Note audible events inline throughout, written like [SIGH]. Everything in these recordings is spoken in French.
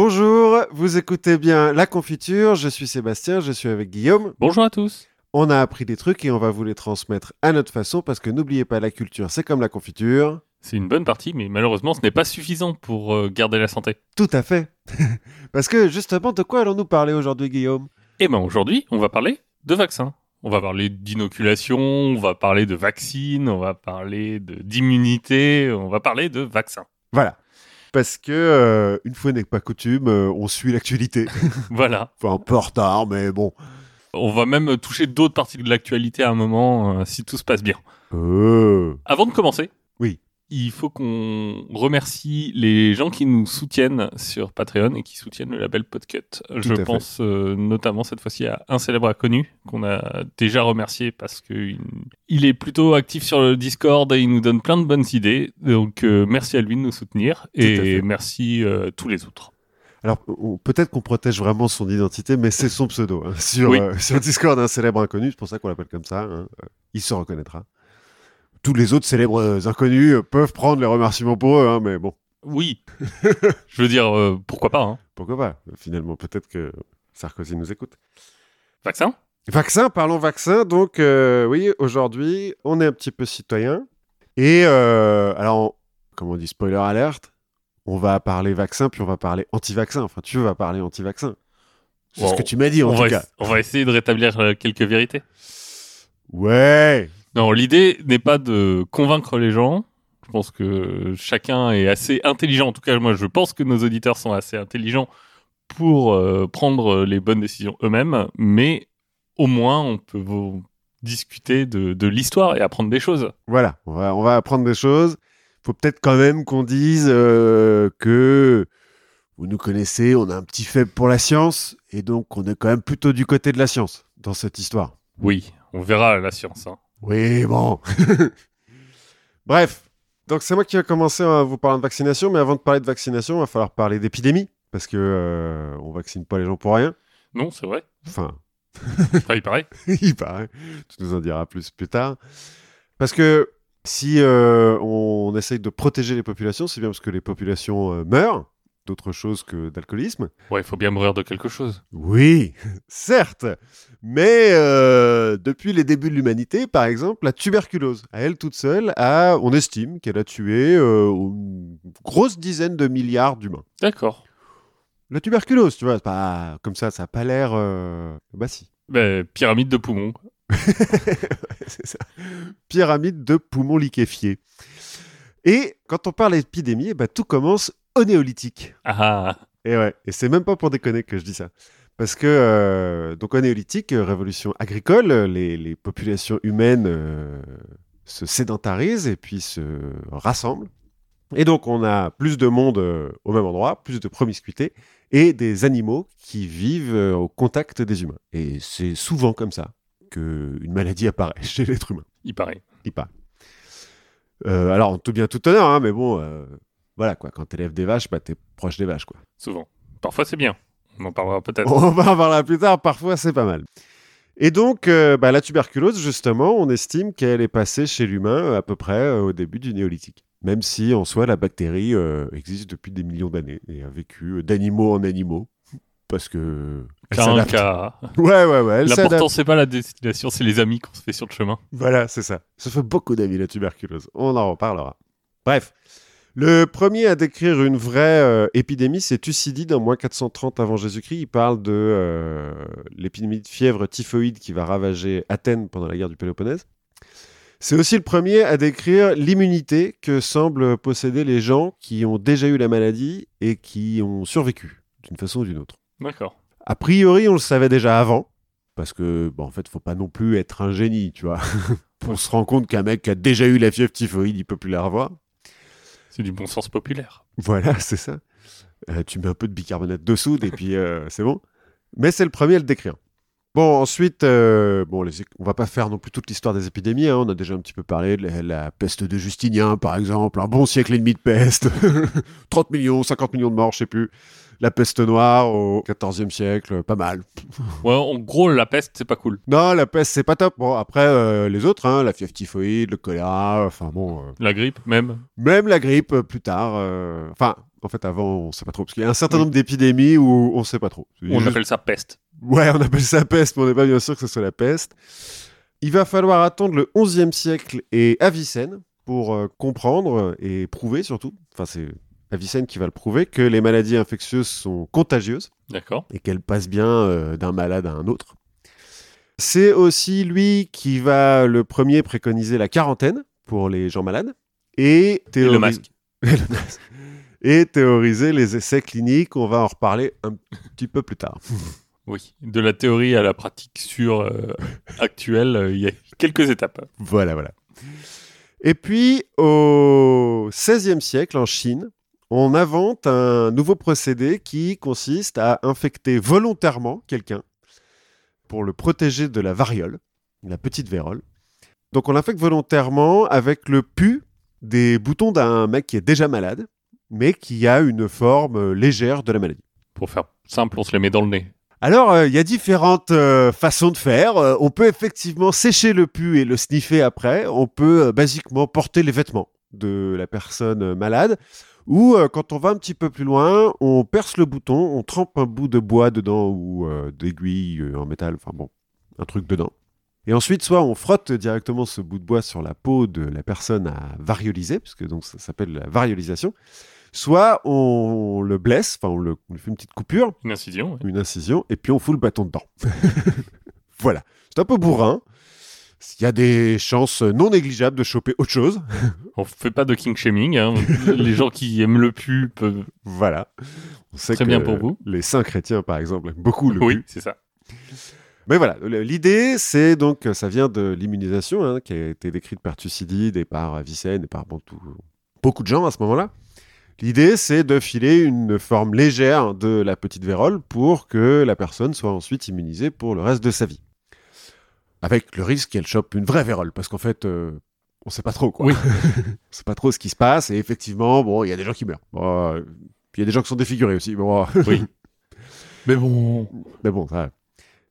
Bonjour, vous écoutez bien La Confiture, je suis Sébastien, je suis avec Guillaume. Bonjour à tous. On a appris des trucs et on va vous les transmettre à notre façon parce que n'oubliez pas, la culture, c'est comme la confiture. C'est une bonne partie, mais malheureusement, ce n'est pas suffisant pour euh, garder la santé. Tout à fait. [LAUGHS] parce que justement, de quoi allons-nous parler aujourd'hui, Guillaume? Eh ben aujourd'hui, on va parler de vaccins. On va parler d'inoculation, on va parler de vaccines, on va parler d'immunité, on va parler de vaccins. Voilà. Parce que, euh, une fois n'est pas coutume, euh, on suit l'actualité. [LAUGHS] Voilà. enfin, un peu en retard, mais bon. On va même toucher d'autres parties de l'actualité à un moment, euh, si tout se passe bien. Avant de commencer. Il faut qu'on remercie les gens qui nous soutiennent sur Patreon et qui soutiennent le label Podcut. Je pense euh, notamment cette fois-ci à un célèbre inconnu qu'on a déjà remercié parce que il est plutôt actif sur le Discord et il nous donne plein de bonnes idées. Donc euh, merci à lui de nous soutenir et merci euh, tous les autres. Alors, peut-être qu'on protège vraiment son identité, mais c'est son pseudo. hein, [LAUGHS] sur, Oui. euh, sur Discord d'un célèbre inconnu, c'est pour ça qu'on l'appelle comme ça. hein, il se reconnaîtra. Tous les autres célèbres euh, inconnus euh, peuvent prendre les remerciements pour eux, hein, mais bon, Oui, [LAUGHS] je veux dire euh, pourquoi pas. Hein. pourquoi pas Finalement, peut-être que Sarkozy nous écoute. Vaccin? Vaccin, parlons vaccin. Donc, euh, oui, aujourd'hui, on est un petit peu citoyen. Et euh, alors, on- comme on dit, spoiler alerte, on va parler vaccin, puis on va parler anti-vaccin. Enfin, tu vas parler anti-vaccin. C'est Bon, ce que tu m'as dit, en on tout va, cas. on va essayer de rétablir quelques vérités. Ouais, Non, l'idée n'est pas de convaincre les gens. Je pense que chacun est assez intelligent. En tout cas, moi, je pense que nos auditeurs sont assez intelligents pour euh, prendre les bonnes décisions eux-mêmes. Mais au moins, on peut vous discuter de, de l'histoire et apprendre des choses. Voilà, on va, on va apprendre des choses. faut peut-être quand même qu'on dise euh, que vous nous connaissez, on a un petit faible pour la science, et donc on est quand même plutôt du côté de la science dans cette histoire. Oui, on verra la science. hein. Oui, bon. [LAUGHS] Bref, donc c'est moi qui vais commencer à vous parler de vaccination, mais avant de parler de vaccination, il va falloir parler d'épidémie, parce que euh, on vaccine pas les gens pour rien. Non, c'est vrai. Enfin, Enfin, [LAUGHS] il paraît. [LAUGHS] il paraît. Tu nous en diras plus plus tard. Parce que si euh, on essaye de protéger les populations, c'est bien parce que les populations euh, meurent d'autre chose que d'alcoolisme. Ouais, il faut bien mourir de quelque chose. Oui, certes. Mais euh, depuis les débuts de l'humanité, par exemple, la tuberculose, à elle toute seule, a, on estime qu'elle a tué euh, une grosse dizaine de milliards d'humains. D'accord. La tuberculose, tu vois, c'est pas comme ça, ça n'a pas l'air. euh, Bah si. Ben, pyramide de poumons. [LAUGHS] c'est ça. Pyramide de poumons liquéfiés. Et quand on parle d'épidémie, ben, tout commence au néolithique. Ah, Et ouais, et c'est même pas pour déconner que je dis ça. Parce que, euh, donc au néolithique, euh, révolution agricole, euh, les, les populations humaines euh, se sédentarisent et puis se rassemblent. Et donc on a plus de monde au même endroit, plus de promiscuité, et des animaux qui vivent au contact des humains. Et c'est souvent comme ça qu'une maladie [LAUGHS] apparaît chez l'être humain. il paraît. Il paraît. Euh, alors, tout bien tout honneur, hein, mais bon, euh, voilà quoi, quand t'élèves des vaches, bah, t'es proche des vaches quoi. Souvent. Parfois, c'est bien. On en parlera peut-être. On va en parler plus tard, parfois c'est pas mal. Et donc, euh, bah, la tuberculose, justement, on estime qu'elle est passée chez l'humain euh, à peu près euh, au début du néolithique. Même si, en soi, la bactérie euh, existe depuis des millions d'années et a vécu euh, d'animaux en animaux. Parce que. elle Cas un cas. Ouais, ouais, ouais. L'important, c'est pas la destination, c'est les amis qu'on se fait sur le chemin. Voilà, c'est ça. Ça fait beaucoup d'amis, la tuberculose. On en reparlera. Bref. Le premier à décrire une vraie euh, épidémie, c'est Thucydide en moins 430 avant Jésus-Christ. Il parle de euh, l'épidémie de fièvre typhoïde qui va ravager Athènes pendant la guerre du Péloponnèse. C'est aussi le premier à décrire l'immunité que semblent posséder les gens qui ont déjà eu la maladie et qui ont survécu d'une façon ou d'une autre. D'accord. A priori, on le savait déjà avant, parce que, bon, en fait, faut pas non plus être un génie, tu vois. [LAUGHS] on se rend compte qu'un mec qui a déjà eu la fièvre typhoïde, il peut plus la revoir. Du bon sens populaire. Voilà, [LAUGHS] c'est ça. Euh, tu mets un peu de bicarbonate de soude et puis euh, c'est bon. Mais c'est le premier à le décrire. Bon, ensuite, euh, bon, on va pas faire non plus toute l'histoire des épidémies. hein. On a déjà un petit peu parlé de la, la peste de Justinien, par exemple. Un bon siècle et demi de peste. [LAUGHS] 30 millions, 50 millions de morts, je sais plus. La peste noire au XIVe siècle, pas mal. Ouais, en gros, la peste, c'est pas cool. Non, la peste, c'est pas top. Bon, après, euh, les autres, hein, la fièvre typhoïde, le choléra, enfin bon, euh, La grippe, même. même la grippe euh, plus tard. Enfin, en fait, avant, on sait pas trop. Parce qu'il y a un certain nombre d'épidémies où on sait pas trop. On juste- appelle ça peste. Ouais, on appelle ça peste, mais on n'est pas bien sûr que ce soit la peste. Il va falloir attendre le XIe siècle et Avicenne pour euh, comprendre et prouver surtout, enfin c'est Avicenne qui va le prouver, que les maladies infectieuses sont contagieuses D'accord. et qu'elles passent bien euh, d'un malade à un autre. C'est aussi lui qui va le premier préconiser la quarantaine pour les gens malades et, Et le théorise- masque. [LAUGHS] et le masque. Et théoriser les essais cliniques, on va en reparler un petit peu plus tard. [LAUGHS] Oui. De la théorie à la pratique sur euh, actuelle, euh, il y a quelques étapes. Voilà, voilà. Et puis, au XVIe siècle, en Chine, on invente un nouveau procédé qui consiste à infecter volontairement quelqu'un pour le protéger de la variole, la petite vérole. Donc, on l'infecte volontairement avec le pu des boutons d'un mec qui est déjà malade, mais qui a une forme légère de la maladie. Pour faire simple, on se les met dans le nez. Alors, euh, il y a différentes euh, façons de faire. Euh, on peut effectivement sécher le pu et le sniffer après. On peut basiquement porter les vêtements de la personne malade. Ou euh, quand on va un petit peu plus loin, on perce le bouton, on trempe un bout de bois dedans ou euh, d'aiguille euh, en métal, enfin bon, un truc dedans. Et ensuite, soit on frotte directement ce bout de bois sur la peau de la personne à varioliser, puisque donc ça s'appelle la variolisation, soit on le blesse, enfin on, le- on lui fait une petite coupure, Une incision. ouais. une incision, et puis on fout le bâton dedans. [LAUGHS] voilà. C'est un peu bourrin. Il y a des chances non négligeables de choper autre chose. [LAUGHS] On fait pas de king shaming. hein. [LAUGHS] les gens qui aiment le pu peuvent. Voilà. On sait Très que bien pour vous. Les saints chrétiens, par exemple, aiment beaucoup le oui, pu. c'est ça. Mais voilà, l'idée, c'est donc, ça vient de l'immunisation, hein, qui a été décrite par Thucydide et par Avicenne et par bon, tout- beaucoup de gens à ce moment-là. L'idée, c'est de filer une forme légère de la petite vérole pour que la personne soit ensuite immunisée pour le reste de sa vie. Avec le risque qu'elle chope une vraie vérole, parce qu'en fait, euh, on sait pas trop, quoi. Oui. [LAUGHS] on sait pas trop ce qui se passe, et effectivement, bon, il y a des gens qui meurent. Bon, euh, puis il y a des gens qui sont défigurés aussi. Bon, Oui. [LAUGHS] Mais bon. mais bon, ça.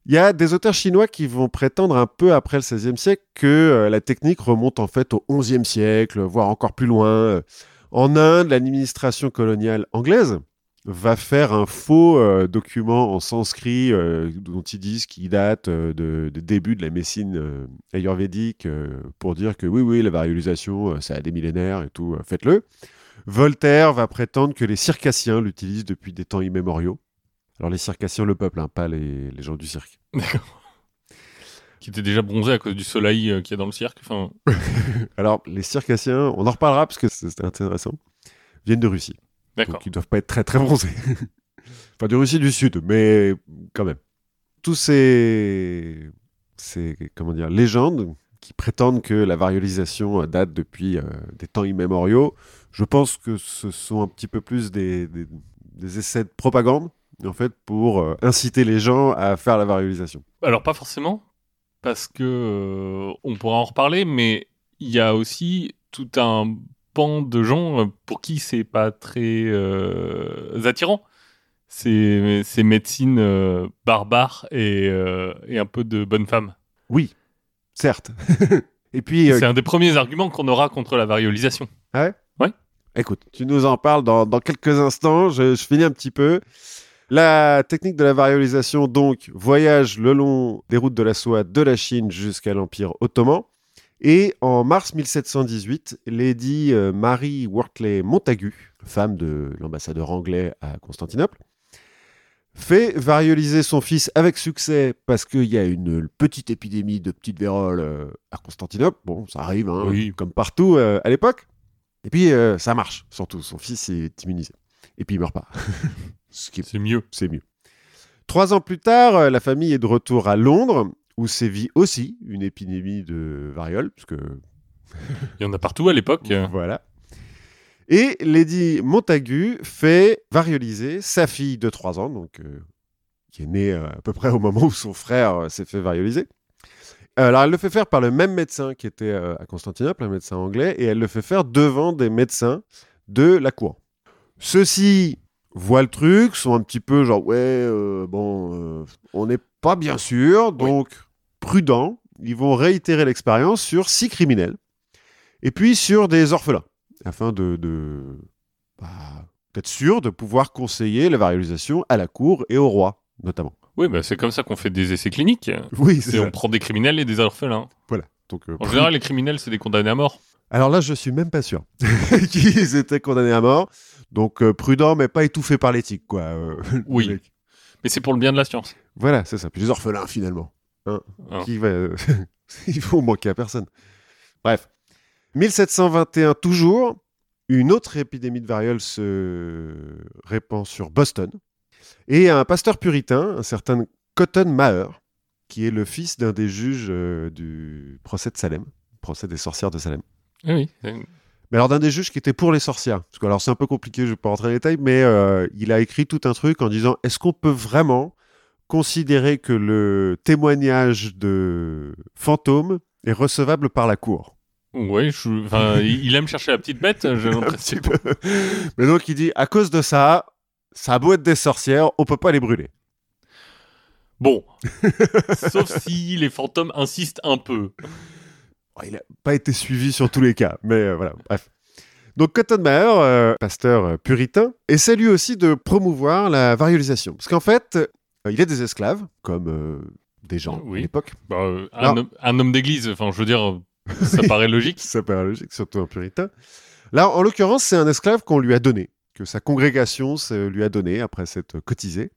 Il y a des auteurs chinois qui vont prétendre un peu après le XVIe siècle que euh, la technique remonte en fait au XIe siècle, voire encore plus loin. En Inde, l'administration coloniale anglaise va faire un faux euh, document en sanskrit euh, dont ils disent qu'il date euh, de, des débuts de la médecine euh, ayurvédique pour dire que oui, oui, la variolisation, euh, ça a des millénaires et tout, faites-le. Voltaire va prétendre que les circassiens l'utilisent depuis des temps immémoriaux. Alors les circassiens, le peuple, hein, pas les, les gens du cirque. [LAUGHS] Qui était déjà bronzé à cause du soleil qu'il y a dans le cirque. Enfin, [LAUGHS] Alors les circassiens, on en reparlera parce que c'est intéressant, viennent de Russie. D'accord. Donc ils doivent pas être très très bronzés. [LAUGHS] enfin de Russie du Sud, mais quand même. Tous ces, ces comment dire, légendes qui prétendent que la variolisation euh, date depuis euh, des temps immémoriaux, je pense que ce sont un petit peu plus des, des- des essais de propagande, en fait, pour euh, inciter les gens à faire la variolisation. Alors pas forcément, parce que euh, on pourra en reparler, mais il y a aussi tout un pan de gens euh, pour qui c'est pas très euh, attirant. Ces, ces médecines euh, barbares et, et un peu de bonne femme. Oui, certes. [LAUGHS] Et puis, C'est un des premiers arguments qu'on aura contre la variolisation. Écoute, tu nous en parles dans, dans quelques instants. Je, je finis un petit peu. La technique de la variolisation, donc, voyage le long des routes de la soie de la Chine jusqu'à l'Empire ottoman. Et en mars 1718, Lady euh, Marie Wortley Montagu, femme de l'ambassadeur anglais à Constantinople, fait varioliser son fils avec succès parce qu'il y a une petite épidémie de petite vérole euh, à Constantinople. Bon, ça arrive, hein, Oui. comme partout euh, à l'époque. Et puis, ça marche, surtout. Son fils est immunisé. Et puis, il meurt pas. [LAUGHS] Ce qui est C'est mieux. c'est mieux. Trois ans plus tard, la famille est de retour à Londres, où sévit aussi une épidémie de variole, puisque Il y en a partout à l'époque. [LAUGHS] voilà. Et Lady Montagu fait varioliser sa fille de 3 ans, donc, euh, qui est née euh, à peu près au moment où son frère euh, s'est fait varioliser. Alors, elle le fait faire par le même médecin qui était à Constantinople, un médecin anglais, et elle le fait faire devant des médecins de la cour. Ceux-ci voient le truc, sont un petit peu genre, ouais, bon, on n'est pas bien sûr, donc prudents, ils vont réitérer l'expérience sur six criminels, et puis sur des orphelins, afin de, de bah, d'être sûr de pouvoir conseiller la varialisation à la cour et au roi, notamment. Oui, bah, c'est comme ça qu'on fait des essais cliniques. Oui, C'est on prend des criminels et des orphelins. Voilà. Donc, euh, En général, les criminels, c'est des condamnés à mort. Alors là, je suis même pas sûr [LAUGHS] qu'ils étaient condamnés à mort. Donc euh, prudent, mais pas étouffé par l'éthique, quoi. euh, [LAUGHS] Oui. Mais c'est pour le bien de la science. Voilà, c'est ça. Puis les orphelins, finalement. Hein, Hein. qui va... [LAUGHS] Ils vont manquer à personne. Bref. 1721 toujours, une autre épidémie de variole se répand sur Boston. Et un pasteur puritain, un certain Cotton Maher, qui est le fils d'un des juges euh, du procès de Salem, procès des sorcières de Salem. Oui, oui. Mais alors d'un des juges qui était pour les sorcières. Parce que alors c'est un peu compliqué, je vais pas rentrer dans les détails, mais euh, il a écrit tout un truc en disant est-ce qu'on peut vraiment considérer que le témoignage de fantôme est recevable par la cour je- enfin, [LAUGHS] il aime chercher la petite bête, j'ai l'impression. Mais donc il dit à cause de ça, ça a beau être des sorcières, on peut pas les brûler. Bon, [LAUGHS] sauf si les fantômes insistent un peu. Bon, il n'a pas été suivi sur tous les cas, mais euh, voilà, bref. Donc Cotton Maher, euh, pasteur puritain, essaie lui aussi de promouvoir la varialisation. Parce qu'en fait, il a des esclaves, comme euh, des gens Oui. à l'époque. Bah, euh, un, homme, un homme d'église, enfin, je veux dire, [LAUGHS] ça paraît logique. Ça paraît logique, surtout un puritain. Là, en l'occurrence, c'est un esclave qu'on lui a donné, que sa congrégation lui a donné après s'être cotisé,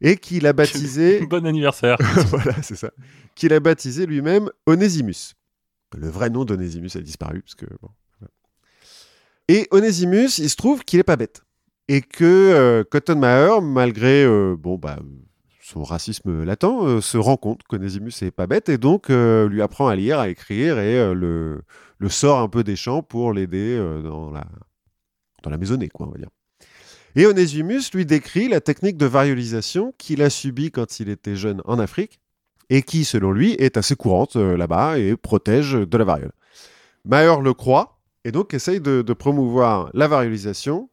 et qu'il a baptisé... [LAUGHS] Bon anniversaire. [LAUGHS] voilà, c'est ça. Qu'il a baptisé lui-même Onésimus. Le vrai nom d'Onésimus a disparu, parce que bon. Et Onésimus, il se trouve qu'il est pas bête. Et que euh, Cotton Maher, malgré euh, bon, bah, son racisme latent, euh, se rend compte qu'Onésimus est pas bête et donc lui apprend à lire, à écrire et le, sort un peu des champs pour l'aider dans, la, dans la maisonnée, quoi, on va dire. Et Onésimus lui décrit la technique de variolisation qu'il a subie quand il était jeune en Afrique et qui, selon lui, est assez courante là-bas et protège de la variole. Maher le croit et donc essaye de, de promouvoir la variolisation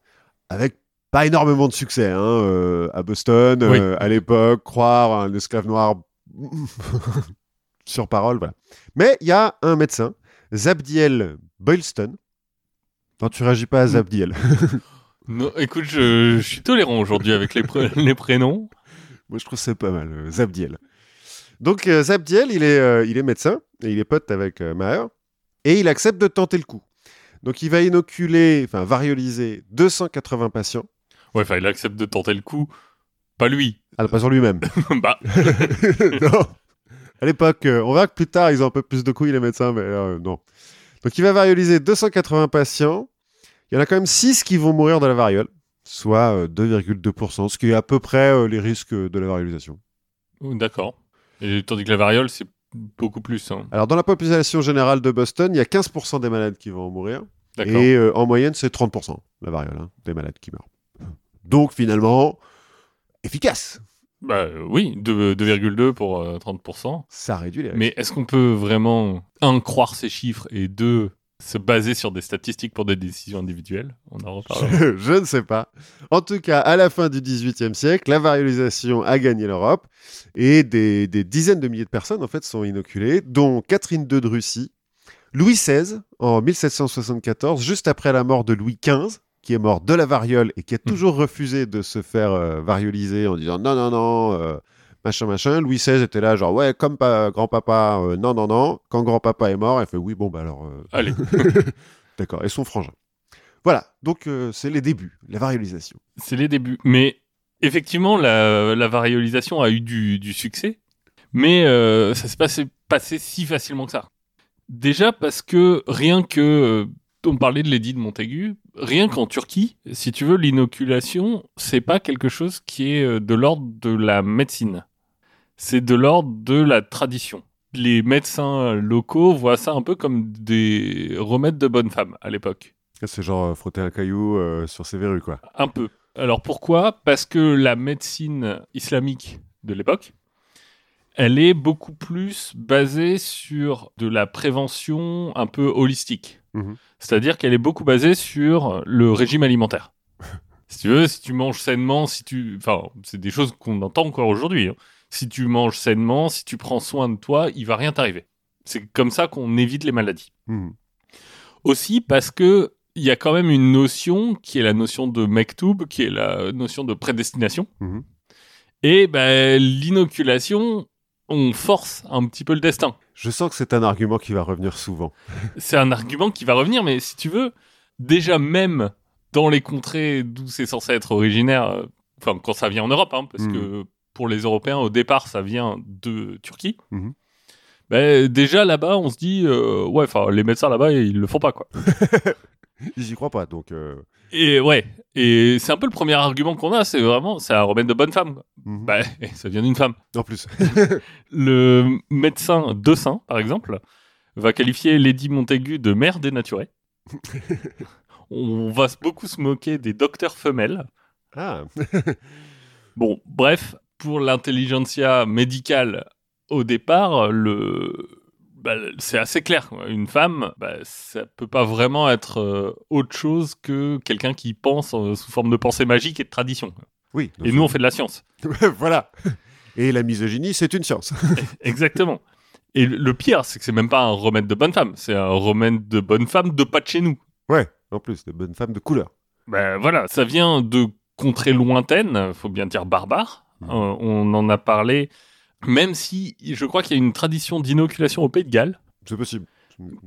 avec pas énormément de succès hein, euh, à Boston, Oui. euh, à l'époque, croire à un esclave noir [LAUGHS] sur parole, voilà. Mais il y a un médecin, Zabdiel Boylston. Non, tu réagis pas à Zabdiel. [LAUGHS] Non, écoute, je, je suis tolérant aujourd'hui avec les, pré- les prénoms. Moi, je trouve c'est pas mal, euh, Zabdiel. Donc, Zabdiel, il est, il est médecin et il est pote avec Maher et il accepte de tenter le coup. Donc, il va inoculer, enfin, varioliser 280 patients. Ouais, enfin, il accepte de tenter le coup. Pas lui. Ah, pas sur lui-même. [LAUGHS] bah, [LAUGHS] non. À l'époque, euh, on verra que plus tard, ils ont un peu plus de couilles, les médecins, mais euh, non. Donc, il va varioliser 280 patients. Il y en a quand même 6 qui vont mourir de la variole, soit euh, 2,2%, ce qui est à peu près euh, les risques de la variolisation. d'accord. Et tandis que la variole, c'est beaucoup plus. hein. Alors, dans la population générale de Boston, il y a 15% des malades qui vont en mourir. D'accord. Et euh, en moyenne, c'est 30% la variole hein, des malades qui meurent. Donc, finalement, efficace. Bah euh, oui, deux- 2,2 pour euh, 30%. Ça réduit les risques. Mais est-ce qu'on peut vraiment, un, croire ces chiffres et deux, se baser sur des statistiques pour des décisions individuelles? On en reparlera. Je, [LAUGHS] je ne sais pas. En tout cas, à la fin du XVIIIe siècle, la variolisation a gagné l'Europe et des, des dizaines de milliers de personnes en fait sont inoculées, dont Catherine II de Russie, Louis XVI en 1774, juste après la mort de Louis XV, qui est mort de la variole et qui a toujours refusé de se faire euh, varioliser en disant non, non, non, euh, machin, machin. Louis XVI était là, genre ouais, comme pa- grand-papa, euh, non, non, non. Quand grand-papa est mort, elle fait oui, bon, bah alors. euh, Allez. [LAUGHS] D'accord, et son frangin. Voilà, donc c'est les débuts, la variolisation. C'est les débuts. Mais effectivement, la, la variolisation a eu du, du succès, mais ça s'est passé, passé si facilement que ça. Déjà parce que rien que, on parlait de l'édit de Montaigu, rien qu'en Turquie, si tu veux, l'inoculation, c'est pas quelque chose qui est euh, de l'ordre de la médecine. C'est de l'ordre de la tradition. Les médecins locaux voient ça un peu comme des remèdes de bonne femme à l'époque. C'est genre euh, frotter un caillou euh, sur ses verrues, quoi. Un peu. Alors pourquoi? Parce que la médecine islamique de l'époque, elle est beaucoup plus basée sur de la prévention un peu holistique. Mhm. C'est-à-dire qu'elle est beaucoup basée sur le régime alimentaire. [LAUGHS] Si tu veux, si tu manges sainement, si tu, enfin, c'est des choses qu'on entend encore aujourd'hui. hein. Si tu manges sainement, si tu prends soin de toi, il va rien t'arriver. C'est comme ça qu'on évite les maladies. Mhm. Aussi parce que il y a quand même une notion qui est la notion de mektoub, qui est la notion de prédestination. Mhm. Et ben, l'inoculation, on force un petit peu le destin. Je sens que c'est un argument qui va revenir souvent. [LAUGHS] C'est un argument qui va revenir, mais si tu veux, déjà même dans les contrées d'où c'est censé être originaire, euh, enfin quand ça vient en Europe, hein, parce Mhm. que pour les Européens, au départ, ça vient de Turquie. Ben, déjà là-bas, on se dit, euh, ouais, enfin, les médecins là-bas, ils le font pas, quoi. [LAUGHS] [LAUGHS] J'y crois pas, donc. euh, Et ouais, et c'est un peu le premier argument qu'on a, c'est vraiment, c'est un remède de bonne femme. Bah, [LAUGHS] ça vient d'une femme. En plus. [LAUGHS] Le médecin de Saint, par exemple, va qualifier Lady Montaigu de mère dénaturée. On va beaucoup se moquer des docteurs femelles. ah, Bon, bref, pour l'intelligentsia médicale, au départ, le... bah, c'est assez clair. Une femme, bah, ça peut pas vraiment être euh, autre chose que quelqu'un qui pense euh, sous forme de pensée magique et de tradition. oui. Et nous, on fait de la science. [LAUGHS] voilà. Et la misogynie, c'est une science. [LAUGHS] Exactement. Et le- pire, c'est que c'est même pas un remède de bonne femme, c'est un remède de bonne femme de pas de chez nous. ouais, en plus, de bonnes femmes de couleur. Ben voilà, ça vient de contrées lointaines, faut bien dire barbares. Mhm. Euh, on en a parlé, même si je crois qu'il y a une tradition d'inoculation au Pays de Galles C'est possible.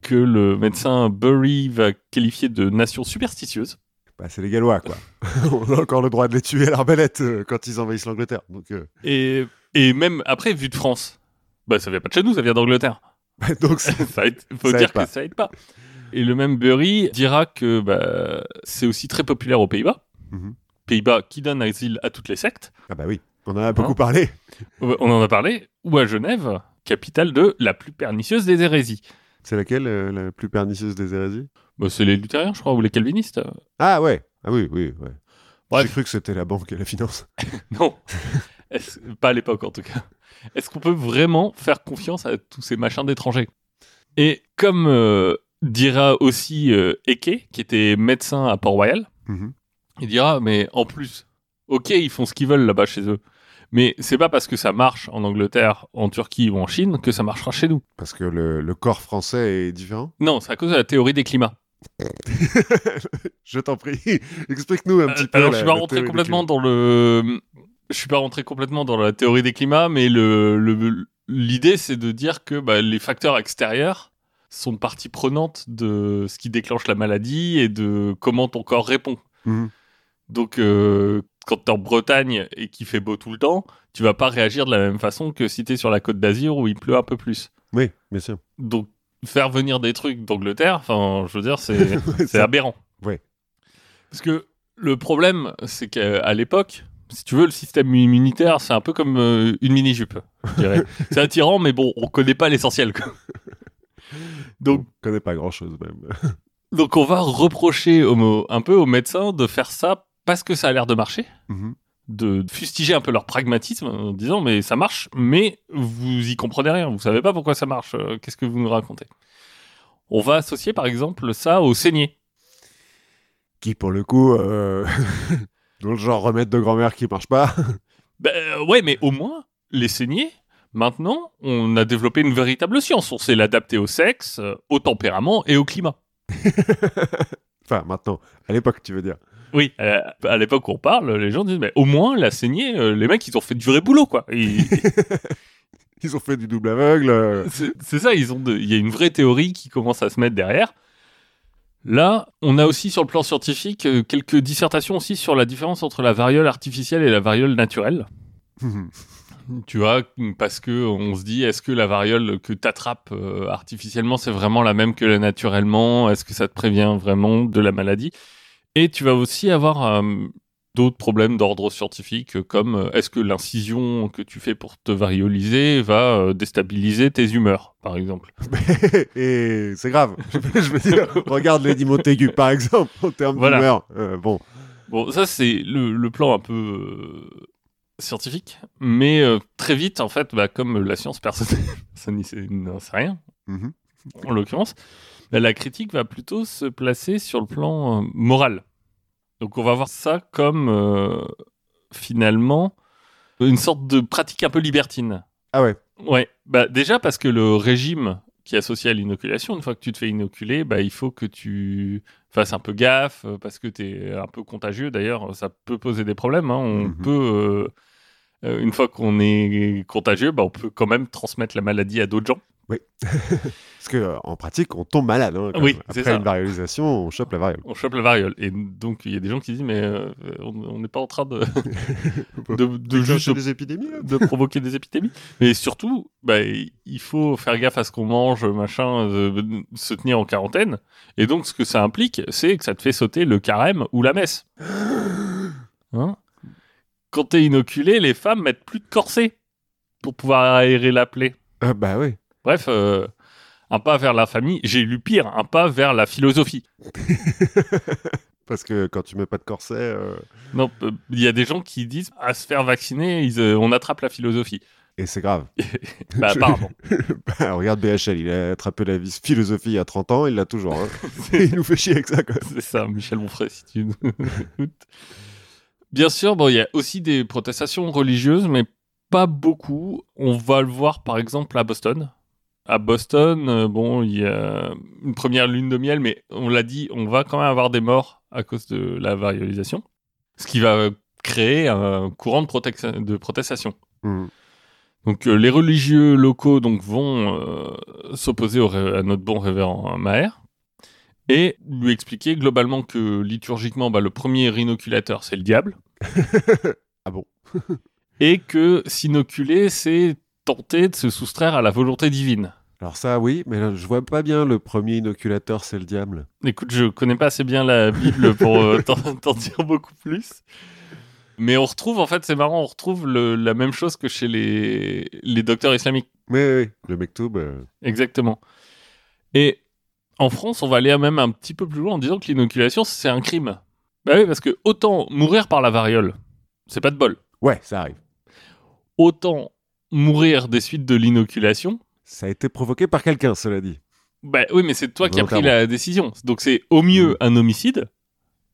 que le médecin Bury va qualifier de nation superstitieuse. Bah, c'est les Gallois, quoi. [LAUGHS] on a encore le droit de les tuer à l'arbalète euh, quand ils envahissent l'Angleterre. Donc, euh, Et, et même après, vu de France, bah ça vient pas de chez nous, ça vient d'Angleterre. [LAUGHS] donc [LAUGHS] ça aide, faut Ça dire aide que ça aide pas. Et le même Bury dira que bah, c'est aussi très populaire aux Pays-Bas. Mhm. Pays-Bas qui donnent asile à toutes les sectes. Ah bah oui, on en a beaucoup parlé. On en a parlé. Ou à Genève, capitale de la plus pernicieuse des hérésies. C'est laquelle euh, la plus pernicieuse des hérésies? Bah, c'est les luthériens, je crois, ou les calvinistes. Ah ouais, ah oui, oui, ouais. Bref. J'ai cru que c'était la banque et la finance. [LAUGHS] Non, Est-ce- pas à l'époque en tout cas. Est-ce qu'on peut vraiment faire confiance à tous ces machins d'étrangers? Et comme euh, dira aussi euh, Eke, qui était médecin à Port-Royal, Mhm. il dira mais en plus, ok, ils font ce qu'ils veulent là-bas chez eux, mais c'est pas parce que ça marche en Angleterre, en Turquie ou en Chine que ça marchera chez nous. Parce que le, le corps français est différent? Non, c'est à cause de la théorie des climats. [LAUGHS] Je t'en prie, explique-nous un petit Euh, peu. Alors, la- je suis pas rentré complètement dans le. Je suis pas rentré complètement dans la théorie des climats, mais le le- l'idée c'est de dire que bah, les facteurs extérieurs sont partie prenante de ce qui déclenche la maladie et de comment ton corps répond. Mhm. Donc, euh, quand t'es en Bretagne et qu'il fait beau tout le temps, tu vas pas réagir de la même façon que si t'es sur la côte d'Azur où il pleut un peu plus. Oui, bien sûr. Donc, faire venir des trucs d'Angleterre, enfin, je veux dire, c'est [LAUGHS] aberrant. Ouais. Parce que le problème, c'est qu'à l'époque, si tu veux, le système immunitaire, c'est un peu comme euh, une mini-jupe, je dirais. [LAUGHS] c'est attirant, mais bon, on connaît pas l'essentiel. Donc, On connaît pas grand-chose même. [LAUGHS] donc, on va reprocher au un peu aux médecins de faire ça parce que ça a l'air de marcher, Mhm. de fustiger un peu leur pragmatisme en disant mais ça marche, mais vous y comprenez rien, vous savez pas pourquoi ça marche, euh, qu'est-ce que vous nous racontez On va associer par exemple ça au saigné. Qui pour le coup, euh... [LAUGHS] dans le genre remède de grand-mère qui marche pas. [LAUGHS] Ben euh, ouais, mais au moins, les saignées, maintenant, on a développé une véritable science. On sait l'adapter au sexe, au tempérament et au climat. [LAUGHS] enfin, maintenant, à l'époque, tu veux dire. Oui, euh, à l'époque où on parle, les gens disent, mais au moins, la saignée, euh, les mecs, ils ont fait du vrai boulot, quoi. Ils- [LAUGHS] Ils ont fait du double aveugle. euh, C'est ça, ils ont de- il y a une vraie théorie qui commence à se mettre derrière. Là, on a aussi sur le plan scientifique quelques dissertations aussi sur la différence entre la variole artificielle et la variole naturelle. [LAUGHS] Tu vois, parce que on se dit, est-ce que la variole que t'attrapes euh, artificiellement, c'est vraiment la même que la naturellement? Est-ce que ça te prévient vraiment de la maladie? Et tu vas aussi avoir euh, d'autres problèmes d'ordre scientifique, comme euh, est-ce que l'incision que tu fais pour te varioliser va euh, déstabiliser tes humeurs, par exemple? [LAUGHS] Et c'est grave. [LAUGHS] Je veux dire, regarde Lady Montaigu, par exemple, en termes Voilà. d'humeur. Euh, bon, Bon, ça c'est le, le plan un peu euh, scientifique, mais euh, très vite, en fait, bah, comme la science, personne [LAUGHS] n'en sait rien, Mhm. en l'occurrence, la critique va plutôt se placer sur le plan euh, moral. Donc on va voir ça comme euh, finalement une sorte de pratique un peu libertine. Ah ouais. Ouais, bah déjà parce que le régime qui est associé à l'inoculation, une fois que tu te fais inoculer, bah, il faut que tu fasses un peu gaffe euh, parce que tu es un peu contagieux. D'ailleurs, ça peut poser des problèmes. hein. On Mhm. peut, euh, une fois qu'on est contagieux, bah, on peut quand même transmettre la maladie à d'autres gens. [LAUGHS] Parce que euh, en pratique, on tombe malade. hein, quand Oui, Après ça. une variolisation, on chope la variole. On chope la variole. Et donc, il y a des gens qui disent, mais euh, on n'est pas en train de, [LAUGHS] de, juste des épidémies là de provoquer des épidémies. Mais surtout, bah, il faut faire gaffe à ce qu'on mange, machin, euh, se tenir en quarantaine. Et donc, ce que ça implique, c'est que ça te fait sauter le carême ou la messe. [GASPS] Hein? Quand t'es inoculé, les femmes mettent plus de corset pour pouvoir aérer la plaie. Ah bah oui. Bref, euh, un pas vers la famille. J'ai lu pire, un pas vers la philosophie. [LAUGHS] Parce que quand tu mets pas de corset, euh, Non, euh, il y a des gens qui disent à se faire vacciner, ils, euh, on attrape la philosophie. et c'est grave. [LAUGHS] Bah, apparemment. [LAUGHS] Bah, regarde BHL, il a attrapé la vis- philosophie il y a 30 ans, il l'a toujours. hein. il nous fait chier avec ça, quoi. C'est ça, Michel Onfray, si tu nous écoutes. Bien sûr, bon, il y a aussi des protestations religieuses, mais pas beaucoup. On va le voir, par exemple, à Boston. À Boston, euh, bon, il y a une première lune de miel, mais on l'a dit, on va quand même avoir des morts à cause de la varialisation. Ce qui va créer un courant de, protestation. Mhm. Donc euh, les religieux locaux donc vont euh, s'opposer à notre bon révérend Maher et lui expliquer globalement que liturgiquement bah, le premier inoculateur c'est le diable [LAUGHS] Ah bon? Et que s'inoculer c'est tenter de se soustraire à la volonté divine. Alors ça, oui, mais là, je vois pas bien le premier inoculateur, c'est le diable. Écoute, je connais pas assez bien la Bible pour euh, [LAUGHS] t'en dire beaucoup plus. Mais on retrouve, en fait, c'est marrant, on retrouve le- la même chose que chez les, les docteurs islamiques. Oui, oui, le mektoub. euh, Exactement. Et en France, on va aller même un petit peu plus loin en disant que l'inoculation, c'est un crime. Bah oui, parce que autant mourir par la variole, c'est pas de bol. Ouais, ça arrive. Autant mourir des suites de l'inoculation, Ça a été provoqué par quelqu'un, cela dit. bah oui, mais c'est toi qui as pris la décision. Donc c'est au mieux un homicide,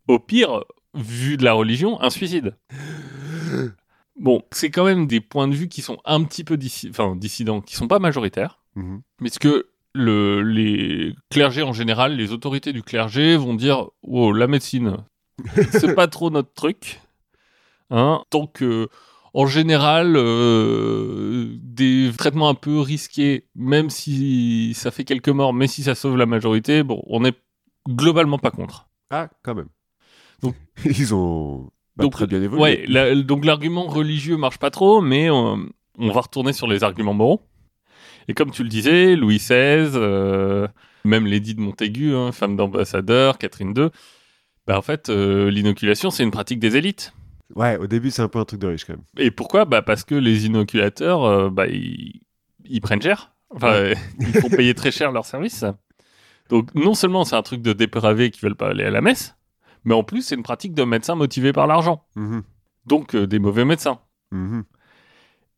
au pire, vu de la religion, un suicide. [GASPS] Bon, c'est quand même des points de vue qui sont un petit peu dissi- enfin, dissidents, qui sont pas majoritaires. Mhm. Mais ce que le, les clergés en général, les autorités du clergé vont dire Wow, la médecine, [LAUGHS] c'est pas trop notre truc. Hein, tant que, en général, euh, des traitements un peu risqués, même si ça fait quelques morts, mais si ça sauve la majorité, bon, on est globalement pas contre. Ah, quand même. Donc- [LAUGHS] Ils ont bah, Donc, très bien évolué. Ouais, la- donc l'argument religieux marche pas trop, mais euh, on va retourner sur les arguments moraux. Et comme tu le disais, Louis XVI, euh, même Lady de Montaigu, hein, femme d'ambassadeur, Catherine II, bah en fait, euh, l'inoculation, c'est une pratique des élites. Ouais, au début, c'est un peu un truc de riche, quand même. Et pourquoi? Bah Parce que les inoculateurs, euh, bah, ils, ils prennent cher. Enfin, [LAUGHS] ils font payer très cher leur service. Donc, non seulement c'est un truc de dépravés qui veulent pas aller à la messe, mais en plus, c'est une pratique de médecins motivés par l'argent. Mhm. Donc, euh, des mauvais médecins. Mhm.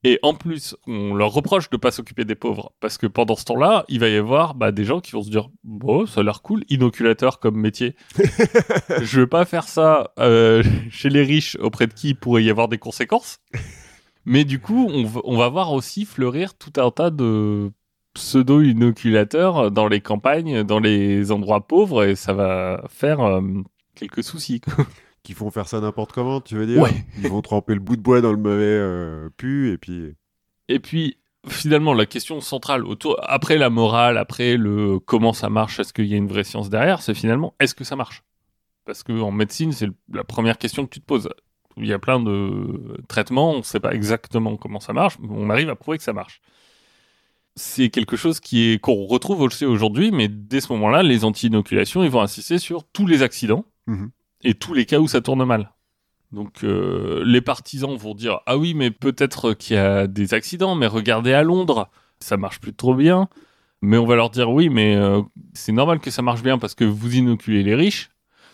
Et en plus, on leur reproche de pas s'occuper des pauvres. Parce que pendant ce temps-là, il va y avoir bah, des gens qui vont se dire Bon, ça a l'air cool, inoculateur comme métier. [LAUGHS] Je veux pas faire ça euh, [LAUGHS] chez les riches auprès de qui il pourrait y avoir des conséquences. Mais du coup, on, va- on va voir aussi fleurir tout un tas de pseudo-inoculateurs dans les campagnes, dans les endroits pauvres, et ça va faire euh, quelques soucis. Qui font faire ça n'importe comment, tu veux dire Ouais. Ils vont tremper le bout de bois dans le mauvais euh, pu, et puis... Et puis, finalement, la question centrale, autour, après la morale, après le comment ça marche, est-ce qu'il y a une vraie science derrière, c'est finalement est-ce que ça marche? Parce que en médecine, c'est la première question que tu te poses. Il y a plein de traitements, on ne sait pas exactement comment ça marche, mais on arrive à prouver que ça marche. C'est quelque chose qui est qu'on retrouve aussi aujourd'hui, mais dès ce moment-là, les anti-inoculations, ils vont insister sur tous les accidents Mhm. Et tous les cas où ça tourne mal. Donc euh, les partisans vont dire ah oui mais peut-être qu'il y a des accidents mais regardez à Londres ça marche plus trop bien. Mais on va leur dire oui mais euh, c'est normal que ça marche bien parce que vous inoculez les riches.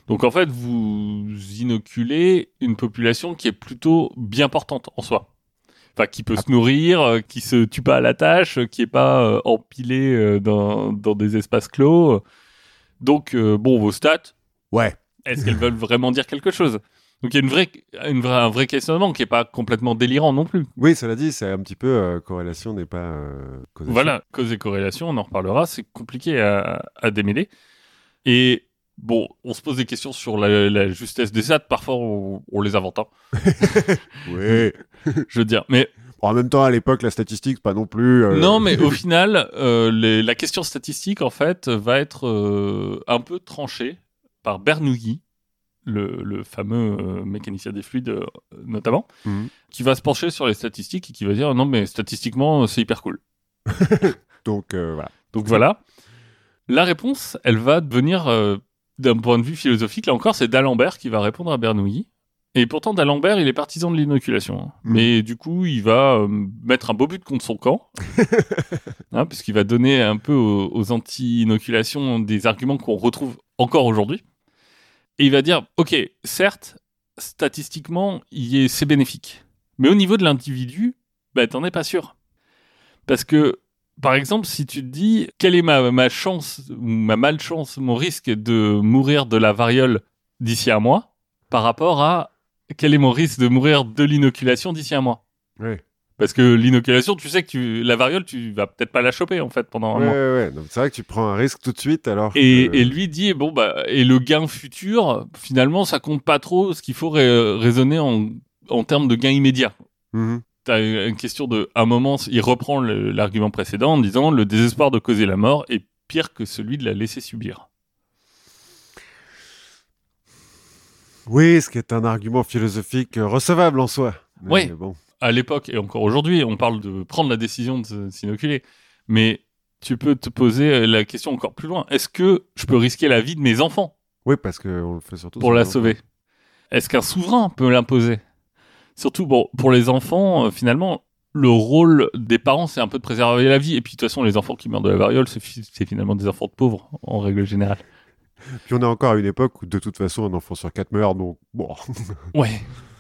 Donc en fait vous inoculez une population qui est plutôt bien portante en soi. Enfin qui peut se nourrir euh, qui se tue pas à la tâche qui est pas empilée dans, dans des espaces clos. Donc bon vos stats. Ouais, est-ce qu'elles veulent vraiment dire quelque chose? Donc il y a une vraie, une vraie- un vrai questionnement qui est pas complètement délirant non plus. Oui, cela dit, c'est un petit peu euh, corrélation n'est pas euh, causation. Voilà, cause et corrélation, on en reparlera, c'est compliqué à, à démêler. Et bon, on se pose des questions sur la, la justesse des stats, parfois on, on les invente, hein, [LAUGHS] Oui. [LAUGHS] je veux dire. Mais Bon, en même temps, à l'époque, la statistique, pas non plus. euh, non, mais au [LAUGHS] final, les- la question statistique, en fait, va être un peu tranchée par Bernoulli, le, le fameux euh, mécanicien des fluides euh, notamment, Mhm. qui va se pencher sur les statistiques et qui va dire non, mais statistiquement, c'est hyper cool. [LAUGHS] Donc euh, voilà. Donc voilà. La réponse, elle va devenir, d'un point de vue philosophique, là encore, c'est D'Alembert qui va répondre à Bernoulli. Et pourtant, D'Alembert, il est partisan de l'inoculation. hein. Mm. Mais du coup, il va euh, mettre un beau but contre son camp. [LAUGHS] hein, puisqu'il va donner un peu aux, aux anti-inoculations des arguments qu'on retrouve encore aujourd'hui. Et il va dire, OK, certes, statistiquement, c'est bénéfique. Mais au niveau de l'individu, bah, t'en es pas sûr. Parce que par exemple, si tu te dis quelle est ma, chance ma malchance, mon risque de mourir de la variole d'ici un mois, par rapport à quel est mon risque de mourir de l'inoculation d'ici un mois? Ouais. Parce que l'inoculation, tu sais que tu, la variole, tu vas peut-être pas la choper en fait pendant un Ouais, mois. ouais, ouais. Donc, C'est vrai que tu prends un risque tout de suite alors. Et, que- et lui dit bon bah et le gain futur, finalement, ça compte pas trop. Ce qu'il faut ra- raisonner en, en termes de gain immédiat. Mhm. T'as une question de, à un moment, il reprend l'argument précédent en disant le désespoir de causer la mort est pire que celui de la laisser subir. Oui, ce qui est un argument philosophique euh, recevable en soi. Mais Ouais. bon. À l'époque et encore aujourd'hui, on parle de prendre la décision de s'inoculer, mais tu peux te poser la question encore plus loin. Est-ce que je peux risquer la vie de mes enfants Oui, parce qu'on le fait surtout. pour la sauver? Est-ce qu'un souverain peut l'imposer? Surtout, bon, pour les enfants, euh, finalement, le rôle des parents, c'est un peu de préserver la vie. Et puis, de toute façon, les enfants qui meurent de la variole, c'est finalement des enfants de pauvres, en règle générale. Puis on est encore à une époque où de toute façon un enfant sur quatre meurt, donc bon. Ouais. [LAUGHS]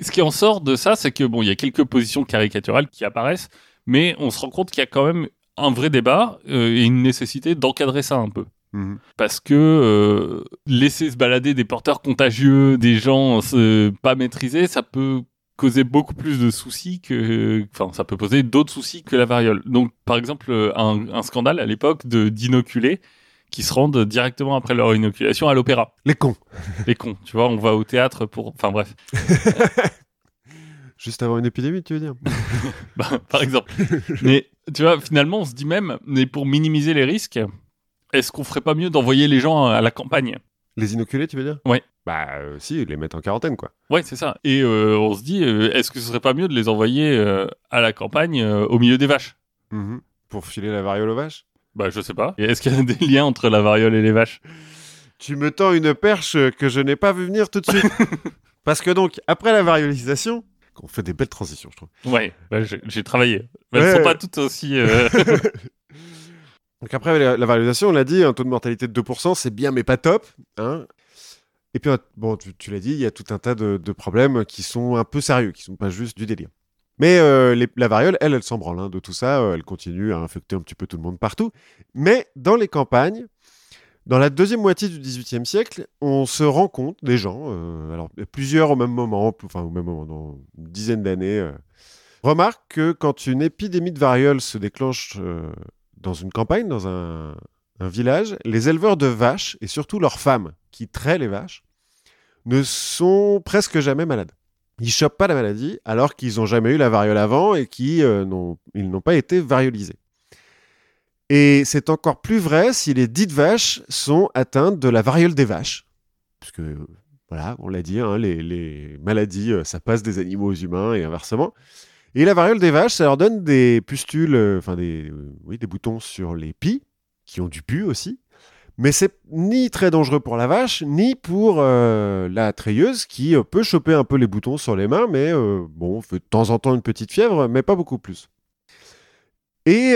Ce qui en sort de ça, c'est que bon, il y a quelques positions caricaturales qui apparaissent, mais on se rend compte qu'il y a quand même un vrai débat euh, et une nécessité d'encadrer ça un peu. Mhm. Parce que euh, laisser se balader des porteurs contagieux, des gens euh, pas maîtrisés, ça peut causer beaucoup plus de soucis que, enfin, ça peut poser d'autres soucis que la variole. Donc, par exemple, un, un scandale à l'époque de d'inoculés qui se rendent directement après leur inoculation à l'opéra. Les cons. [LAUGHS] Les cons, tu vois, on va au théâtre pour, enfin bref. [LAUGHS] Juste avant une épidémie, tu veux dire? [LAUGHS] Bah, par exemple. mais tu vois, finalement, on se dit même, mais pour minimiser les risques, est-ce qu'on ferait pas mieux d'envoyer les gens à la campagne? Les inoculés, tu veux dire? Ouais. Bah euh, si, les mettent en quarantaine, quoi. Ouais, c'est ça. Et euh, on se dit, euh, est-ce que ce serait pas mieux de les envoyer à la campagne au milieu des vaches? Mhm. Pour filer la variole aux vaches? Bah, je sais pas. Et est-ce qu'il y a [LAUGHS] des liens entre la variole et les vaches? Tu me tends une perche que je n'ai pas vu venir tout de suite. [LAUGHS] Parce que donc, après la variolisation, on fait des belles transitions, je trouve. Ouais, bah, j'ai travaillé. Mais elles Ouais, sont pas toutes aussi. euh, [LAUGHS] Donc après la, la variolisation, on l'a dit, un taux de mortalité de 2%, c'est bien mais pas top. Hein Et puis, bon, tu, tu l'as dit, il y a tout un tas de, de problèmes qui sont un peu sérieux, qui sont pas juste du délire. Mais euh, la variole, elle, elle s'en branle hein, de tout ça. euh, elle continue à infecter un petit peu tout le monde partout. Mais dans les campagnes, dans la deuxième moitié du XVIIIe siècle, on se rend compte, des gens, euh, alors plusieurs au même moment, enfin au même moment, dans une dizaine d'années, remarquent que quand une épidémie de variole se déclenche dans une campagne, dans un, un village, les éleveurs de vaches, et surtout leurs femmes qui traient les vaches, ne sont presque jamais malades. Ils chopent pas la maladie alors qu'ils n'ont jamais eu la variole avant et qu'ils n'ont ils n'ont pas été variolisés. Et c'est encore plus vrai si les dites vaches sont atteintes de la variole des vaches. Puisque, euh, voilà, on l'a dit, hein, les, maladies, euh, ça passe des animaux aux humains et inversement. Et la variole des vaches, ça leur donne des pustules, euh, enfin des, euh, oui, des boutons sur les pies, qui ont du pu aussi. Mais c'est ni très dangereux pour la vache, ni pour euh, la treilleuse qui euh, peut choper un peu les boutons sur les mains, mais euh, bon, fait de temps en temps une petite fièvre, mais pas beaucoup plus. Et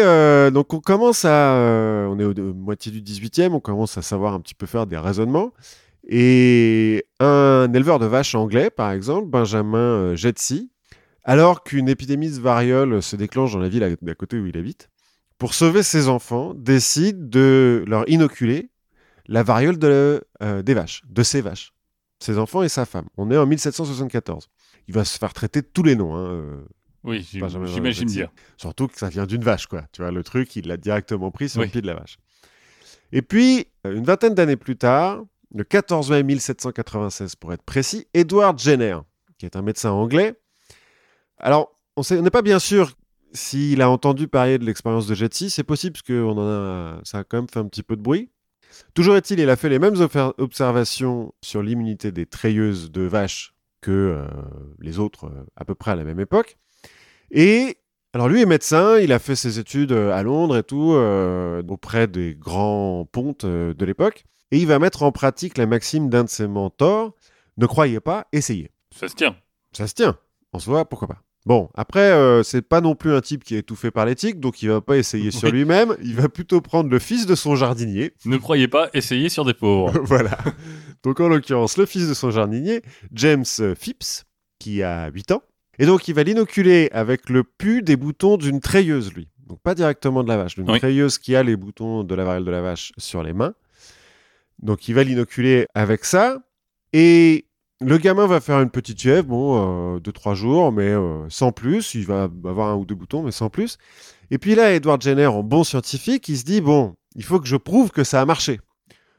donc on commence à, on est au moitié du 18e, on commence à savoir un petit peu faire des raisonnements. Et un éleveur de vaches anglais, par exemple, Benjamin Jetsy, alors qu'une épidémie de variole se déclenche dans la ville à- côté où il habite, pour sauver ses enfants, décide de leur inoculer la variole de, euh, des vaches, de ses vaches, ses enfants et sa femme. On est en 1774. Il va se faire traiter tous les noms. hein, euh, Oui, j'imagine bien. Surtout que ça vient d'une vache, quoi. Tu vois, le truc, il l'a directement pris sur Oui. le pied de la vache. Et puis, euh, une vingtaine d'années plus tard, le 14 mai 1796 pour être précis, Edward Jenner, qui est un médecin anglais. Alors, on n'est pas bien sûr s'il a entendu parler de l'expérience de Jetsi. C'est possible parce que on en a, ça a quand même fait un petit peu de bruit. Toujours est-il, il a fait les mêmes observations sur l'immunité des treilleuses de vaches que euh, les autres euh, à peu près à la même époque. Et alors lui est médecin, il a fait ses études euh, à Londres et tout, euh, auprès des grands pontes de l'époque. Et il va mettre en pratique la maxime d'un de ses mentors, ne croyez pas, essayez. Ça se tient. Ça se tient, en soi, pourquoi pas. Bon, après, euh, c'est pas non plus un type qui est étouffé par l'éthique, donc il va pas essayer sur lui-même, il va plutôt prendre le fils de son jardinier, Ne croyez pas, essayez sur des pauvres. [LAUGHS] voilà. Donc en l'occurrence, le fils de son jardinier, James Phipps, qui a 8 ans. Et donc il va l'inoculer avec le pu des boutons d'une treilleuse, lui. Donc pas directement de la vache, d'une Oui. treilleuse qui a les boutons de la variole de la vache sur les mains. Donc il va l'inoculer avec ça. Et le gamin va faire une petite fièvre, bon, euh, de trois jours, mais euh, sans plus. Il va avoir un ou deux boutons, mais sans plus. Et puis là, Edward Jenner, en bon scientifique, il se dit, bon, il faut que je prouve que ça a marché.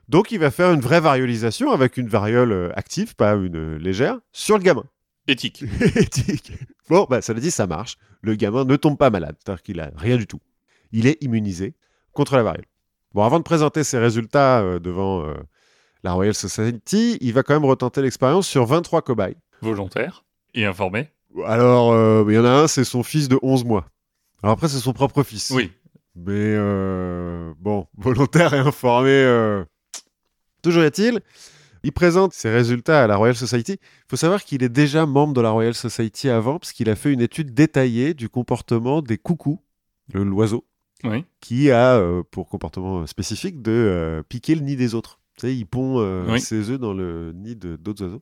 Donc il va faire une vraie variolisation avec une variole euh, active, pas une légère, sur le gamin. [LAUGHS] Éthique. [LAUGHS] Éthique. bon, bah, ça le dit, ça marche. Le gamin ne tombe pas malade, c'est-à-dire qu'il a rien du tout. Il est immunisé contre la variole. Bon, avant de présenter ses résultats devant la Royal Society, il va quand même retenter l'expérience sur 23 cobayes. Volontaire et informé. Alors, euh, il y en a un, c'est son fils de 11 mois. Alors après, c'est son propre fils. Oui. Mais euh, bon, [LAUGHS] volontaire et informé. euh, Toujours est-il, il présente ses résultats à la Royal Society. Il faut savoir qu'il est déjà membre de la Royal Society avant, parce qu'il a fait une étude détaillée du comportement des coucous, le- l'oiseau, Oui. qui a euh, pour comportement spécifique de piquer le nid des autres. Tu sais, il pond euh, Oui. ses œufs dans le nid d'autres oiseaux.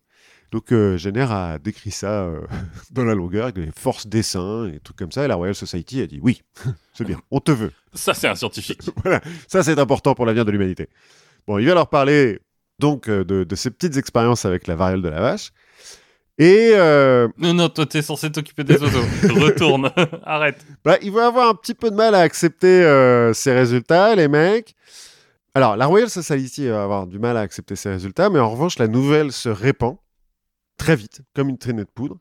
Donc, euh, Jenner a décrit ça euh, [LAUGHS] dans la longueur, avec des forces d'essaim et tout comme ça. Et la Royal Society a dit oui, [LAUGHS] c'est bien, on te veut. Ça, c'est un scientifique. [LAUGHS] Ça, c'est important pour l'avenir de l'humanité. Bon, il va leur parler donc euh, de, de ses petites expériences avec la variole de la vache. Et euh, non, non, toi, t'es censé t'occuper des oiseaux. Retourne. Arrête. bah, il va avoir un petit peu de mal à accepter euh, ses résultats, les mecs. Alors, la Royal Society va avoir du mal à accepter ses résultats, mais en revanche, la nouvelle se répand très vite, comme une traînée de poudre.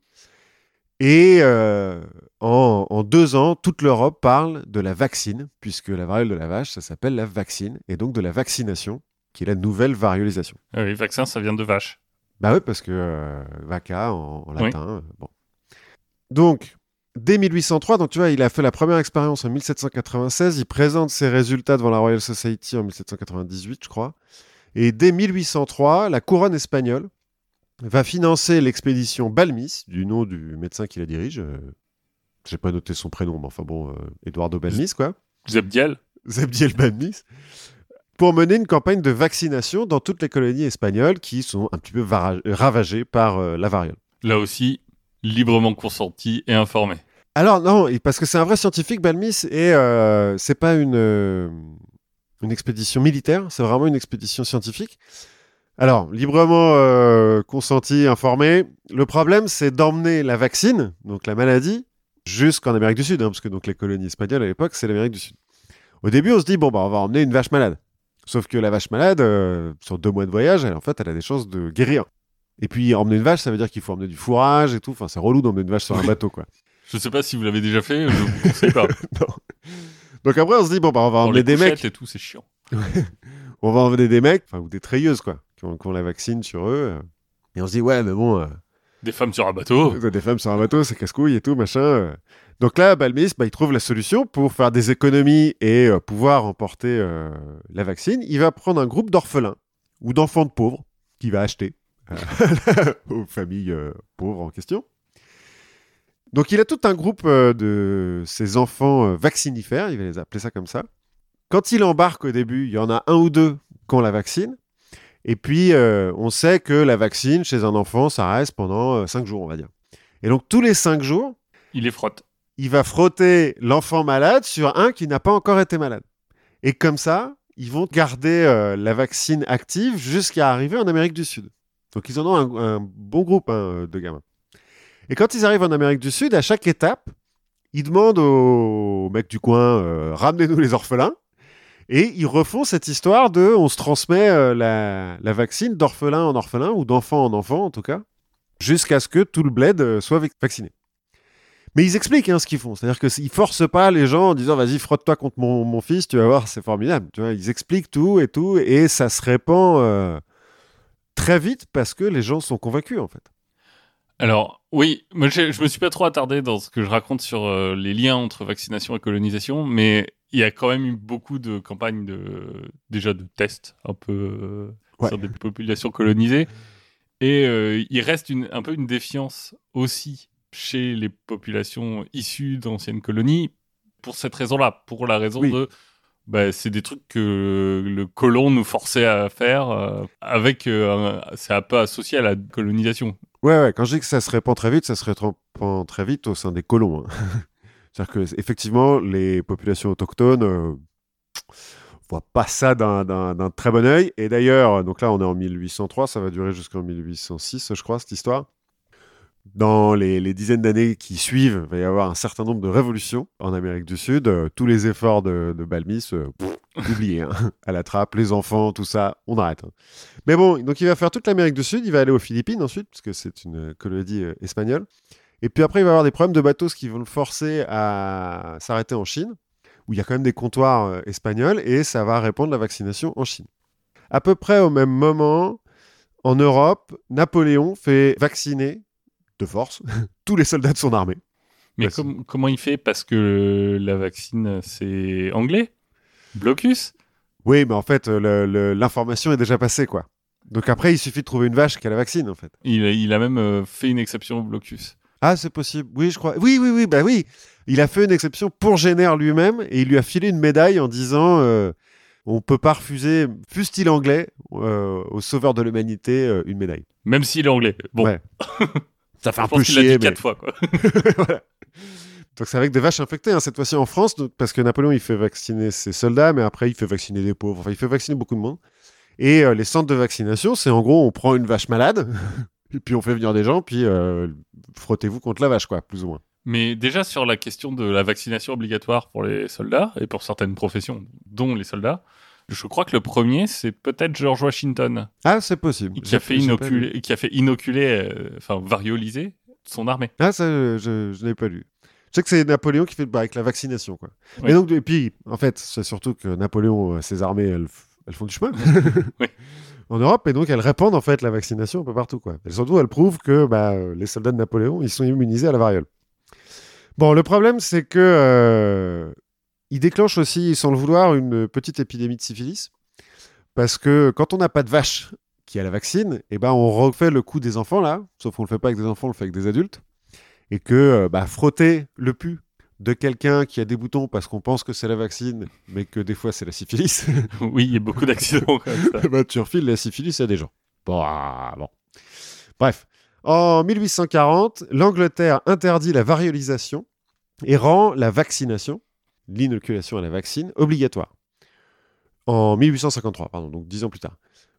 Et euh, en, en deux ans, toute l'Europe parle de la vaccine, puisque la variole de la vache, ça s'appelle la vaccine, et donc de la vaccination, qui est la nouvelle variolisation. Ah oui, vaccin, ça vient de vache. Bah oui, parce que euh, vaca en, latin. euh, bon. Donc, dès 1803, donc tu vois, il a fait la première expérience en 1796. Il présente ses résultats devant la Royal Society en 1798, je crois. Et dès 1803, la couronne espagnole va financer l'expédition Balmis, du nom du médecin qui la dirige. Euh, J'ai pas noté son prénom, mais enfin bon, euh, Eduardo Balmis, quoi. Zebdiel. Zabdiel Balmis, pour mener une campagne de vaccination dans toutes les colonies espagnoles qui sont un petit peu vara- ravagées par euh, la variole. Là aussi, librement consenti et informé. Alors non, parce que c'est un vrai scientifique, Balmis, et euh, c'est pas une, euh, une expédition militaire, c'est vraiment une expédition scientifique. Alors, librement euh, consenti, informé. Le problème, c'est d'emmener la vaccine, donc la maladie, jusqu'en Amérique du Sud, hein, parce que donc les colonies espagnoles à l'époque, c'est l'Amérique du Sud. Au début, on se dit, bon, bah, on va emmener une vache malade. Sauf que la vache malade, euh, sur deux mois de voyage, elle, en fait, elle a des chances de guérir. Et puis, emmener une vache, ça veut dire qu'il faut emmener du fourrage et tout. Enfin, c'est relou d'emmener une vache sur un bateau, quoi. Je sais pas si vous l'avez déjà fait, je vous conseille pas. [LAUGHS] Donc après, on se dit, bon, bah, on va emmener des mecs. et tout, c'est chiant. [LAUGHS] On va emmener des mecs, enfin, ou des treilleuses, quoi, qui ont, qui ont la vaccine sur eux. Et on se dit, ouais, mais bon, euh, Des femmes sur un bateau. [LAUGHS] Des femmes sur un bateau, c'est casse-couille et tout, machin. Donc là, Balmis, bah, il trouve la solution pour faire des économies et euh, pouvoir emporter euh, la vaccine. Il va prendre un groupe d'orphelins ou d'enfants de pauvres qu'il va acheter aux familles pauvres en question. Donc il a tout un groupe euh, de ces enfants euh, vaccinifères, il va les appeler ça comme ça. Quand il embarque au début, il y en a un ou deux qui ont la vaccine. Et puis, euh, on sait que la vaccine chez un enfant, ça reste pendant 5 jours, on va dire. Et donc, tous les 5 jours, Il les frotte. il va frotter l'enfant malade sur un qui n'a pas encore été malade. Et comme ça, ils vont garder euh, la vaccine active jusqu'à arriver en Amérique du Sud. Donc ils en ont un, un bon groupe hein, de gamins. Et quand ils arrivent en Amérique du Sud, à chaque étape, ils demandent aux mecs du coin euh, ramenez-nous les orphelins. Et ils refont cette histoire de on se transmet euh, la, la vaccine d'orphelin en orphelin, ou d'enfant en enfant en tout cas, jusqu'à ce que tout le bled euh, soit vac- vacciné. Mais ils expliquent hein, ce qu'ils font. C'est-à-dire qu'ils forcent pas les gens en disant vas-y, frotte-toi contre mon, fils, tu vas voir, c'est formidable. Ils expliquent tout et tout, et ça se répand très vite parce que les gens sont convaincus en fait. Alors, oui, moi, je me suis pas trop attardé dans ce que je raconte sur euh, les liens entre vaccination et colonisation, mais il y a quand même eu beaucoup de campagnes de, déjà de tests un peu euh, Ouais. sur des populations colonisées. Et euh, il reste une, un peu une défiance aussi chez les populations issues d'anciennes colonies pour cette raison-là, pour la raison Oui. de bah, c'est des trucs que le colon nous forçait à faire euh, avec euh, c'est un peu associé à la colonisation. Ouais, ouais, quand je dis que ça se répand très vite, ça se répand très vite au sein des colons. hein. [LAUGHS] C'est-à-dire que effectivement, les populations autochtones euh, voient pas ça d'un- très bon œil. Et d'ailleurs, donc là, on est en 1803, ça va durer jusqu'en 1806, je crois, cette histoire. Dans les, dizaines d'années qui suivent, il va y avoir un certain nombre de révolutions en Amérique du Sud. Euh, tous les efforts de, de Balmis, euh, oubliés, hein. [LAUGHS] à la trappe, les enfants, tout ça, on arrête. hein. Mais bon, donc il va faire toute l'Amérique du Sud, il va aller aux Philippines ensuite, parce que c'est une colonie euh, espagnole. Et puis après, il va avoir des problèmes de bateaux, ce qui vont le forcer à s'arrêter en Chine, où il y a quand même des comptoirs espagnols, et ça va répandre la vaccination en Chine. À peu près au même moment, en Europe, Napoléon fait vacciner de force [LAUGHS] tous les soldats de son armée. Mais com- comment il fait? Parce que la vaccine, c'est anglais? Blocus? Oui, mais en fait, euh, l'information est déjà passée, quoi. Donc après, il suffit de trouver une vache qui a la vaccine, en fait. il, a- il a même euh, fait une exception au blocus. Ah, c'est possible. Oui, je crois. Oui, oui, oui, bah oui. Il a fait une exception pour Génère lui-même et il lui a filé une médaille en disant euh, on peut pas refuser, fût-il anglais, euh, au sauveur de l'humanité, une médaille. Même s'il est anglais. Bon, Ouais. [LAUGHS] Ça fait un peu l'a dit chier, mais. quatre fois. Quoi. [LAUGHS] Voilà. Donc c'est avec des vaches infectées, hein, cette fois-ci en France, donc- parce que Napoléon il fait vacciner ses soldats, mais après il fait vacciner des pauvres, enfin il fait vacciner beaucoup de monde. Et euh, les centres de vaccination, c'est en gros on prend une vache malade, [LAUGHS] et puis on fait venir des gens, puis euh, frottez-vous contre la vache, quoi, plus ou moins. Mais déjà sur la question de la vaccination obligatoire pour les soldats et pour certaines professions, dont les soldats, je crois que le premier, c'est peut-être George Washington, Ah, c'est possible. qui a fait inoculer, qui a fait inoculer, euh, enfin varioliser son armée. Ah, ça, je, je n'avais pas lu. Je sais que c'est Napoléon qui fait bah, avec la vaccination, quoi. Et donc, et puis, en fait, c'est surtout que Napoléon, euh, ses armées, elles, elles font du chemin [LAUGHS] Oui. en Europe, et donc elles répandent en fait la vaccination un peu partout, quoi. Et surtout, elles prouvent que bah, les soldats de Napoléon, ils sont immunisés à la variole. Bon, le problème, c'est que euh, il déclenche aussi, sans le vouloir, une petite épidémie de syphilis, parce que quand on n'a pas de vache qui a la vaccine, et ben on refait le coup des enfants là, sauf qu'on le fait pas avec des enfants, on le fait avec des adultes, et que euh, bah, frotter le pu de quelqu'un qui a des boutons parce qu'on pense que c'est la vaccine, mais que des fois c'est la syphilis, [LAUGHS] oui, il y a beaucoup [LAUGHS] d'accidents comme ça. bah, tu refiles la syphilis à des gens. Bon, ah, bon. Bref, en 1840, l'Angleterre interdit la variolisation et rend la vaccination, l'inoculation à la vaccine, obligatoire. En 1853, pardon, donc dix ans plus tard.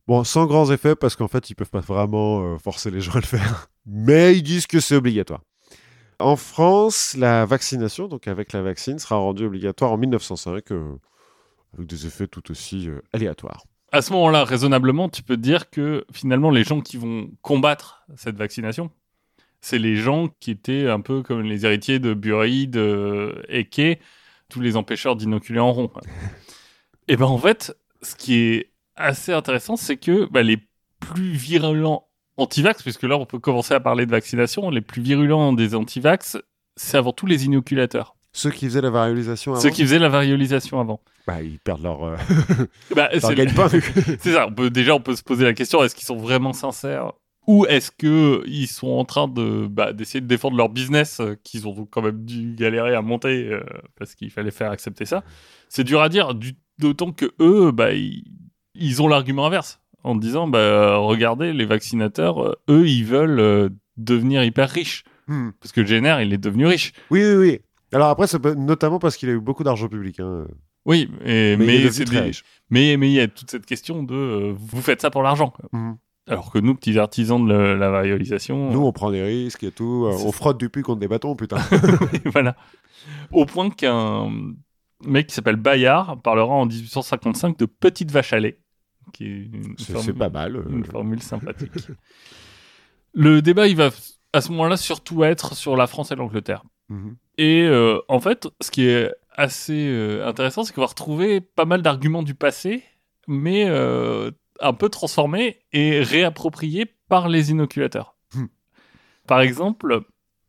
Bon, sans grands effets parce qu'en fait, ils peuvent pas vraiment euh, forcer les gens à le faire, [LAUGHS] mais ils disent que c'est obligatoire. En France, la vaccination, donc avec la vaccine, sera rendue obligatoire en 1905, euh, avec des effets tout aussi euh, aléatoires. À ce moment-là, raisonnablement, tu peux dire que finalement, les gens qui vont combattre cette vaccination, c'est les gens qui étaient un peu comme les héritiers de Bury, de Eke, tous les empêcheurs d'inoculer en rond. [LAUGHS] Et ben en fait, ce qui est assez intéressant, c'est que bah, les plus virulents anti-vax, puisque là on peut commencer à parler de vaccination, les plus virulents des anti-vax, c'est avant tout les inoculateurs. Ceux qui faisaient la variolisation avant, Ceux qui faisaient la variolisation avant. bah, ils perdent leur, euh, [LAUGHS] Bah, leur c'est-. [LAUGHS] C'est ça. On peut, déjà, on peut se poser la question est-ce qu'ils sont vraiment sincères? Ou est-ce que ils sont en train de bah, d'essayer de défendre leur business euh, qu'ils ont quand même dû galérer à monter euh, parce qu'il fallait faire accepter ça? C'est dur à dire, d'autant que eux, bah, ils, ils ont l'argument inverse en disant bah regardez les vaccinateurs, euh, eux ils veulent devenir hyper riches Hmm. parce que Jenner il est devenu riche. Oui, oui, oui. Alors après, peut- notamment parce qu'il a eu beaucoup d'argent public. hein. Oui, et- Mais, il mais, c'est mais mais il y a toute cette question de euh, vous faites ça pour l'argent. Alors que nous, petits artisans de la, la variolisation, Nous, on prend des risques et tout. On frotte du puits contre des bâtons, putain. [LAUGHS] voilà. Au point qu'un mec qui s'appelle Bayard parlera en 1855 de petite vache à lait, c'est pas mal. euh. une formule sympathique. Le débat, il va à ce moment-là surtout être sur la France et l'Angleterre. Mhm. Et euh, en fait, ce qui est assez euh, intéressant, c'est qu'on va retrouver pas mal d'arguments du passé, mais euh, un peu transformés et réappropriés par les inoculateurs. Hmm. Par exemple,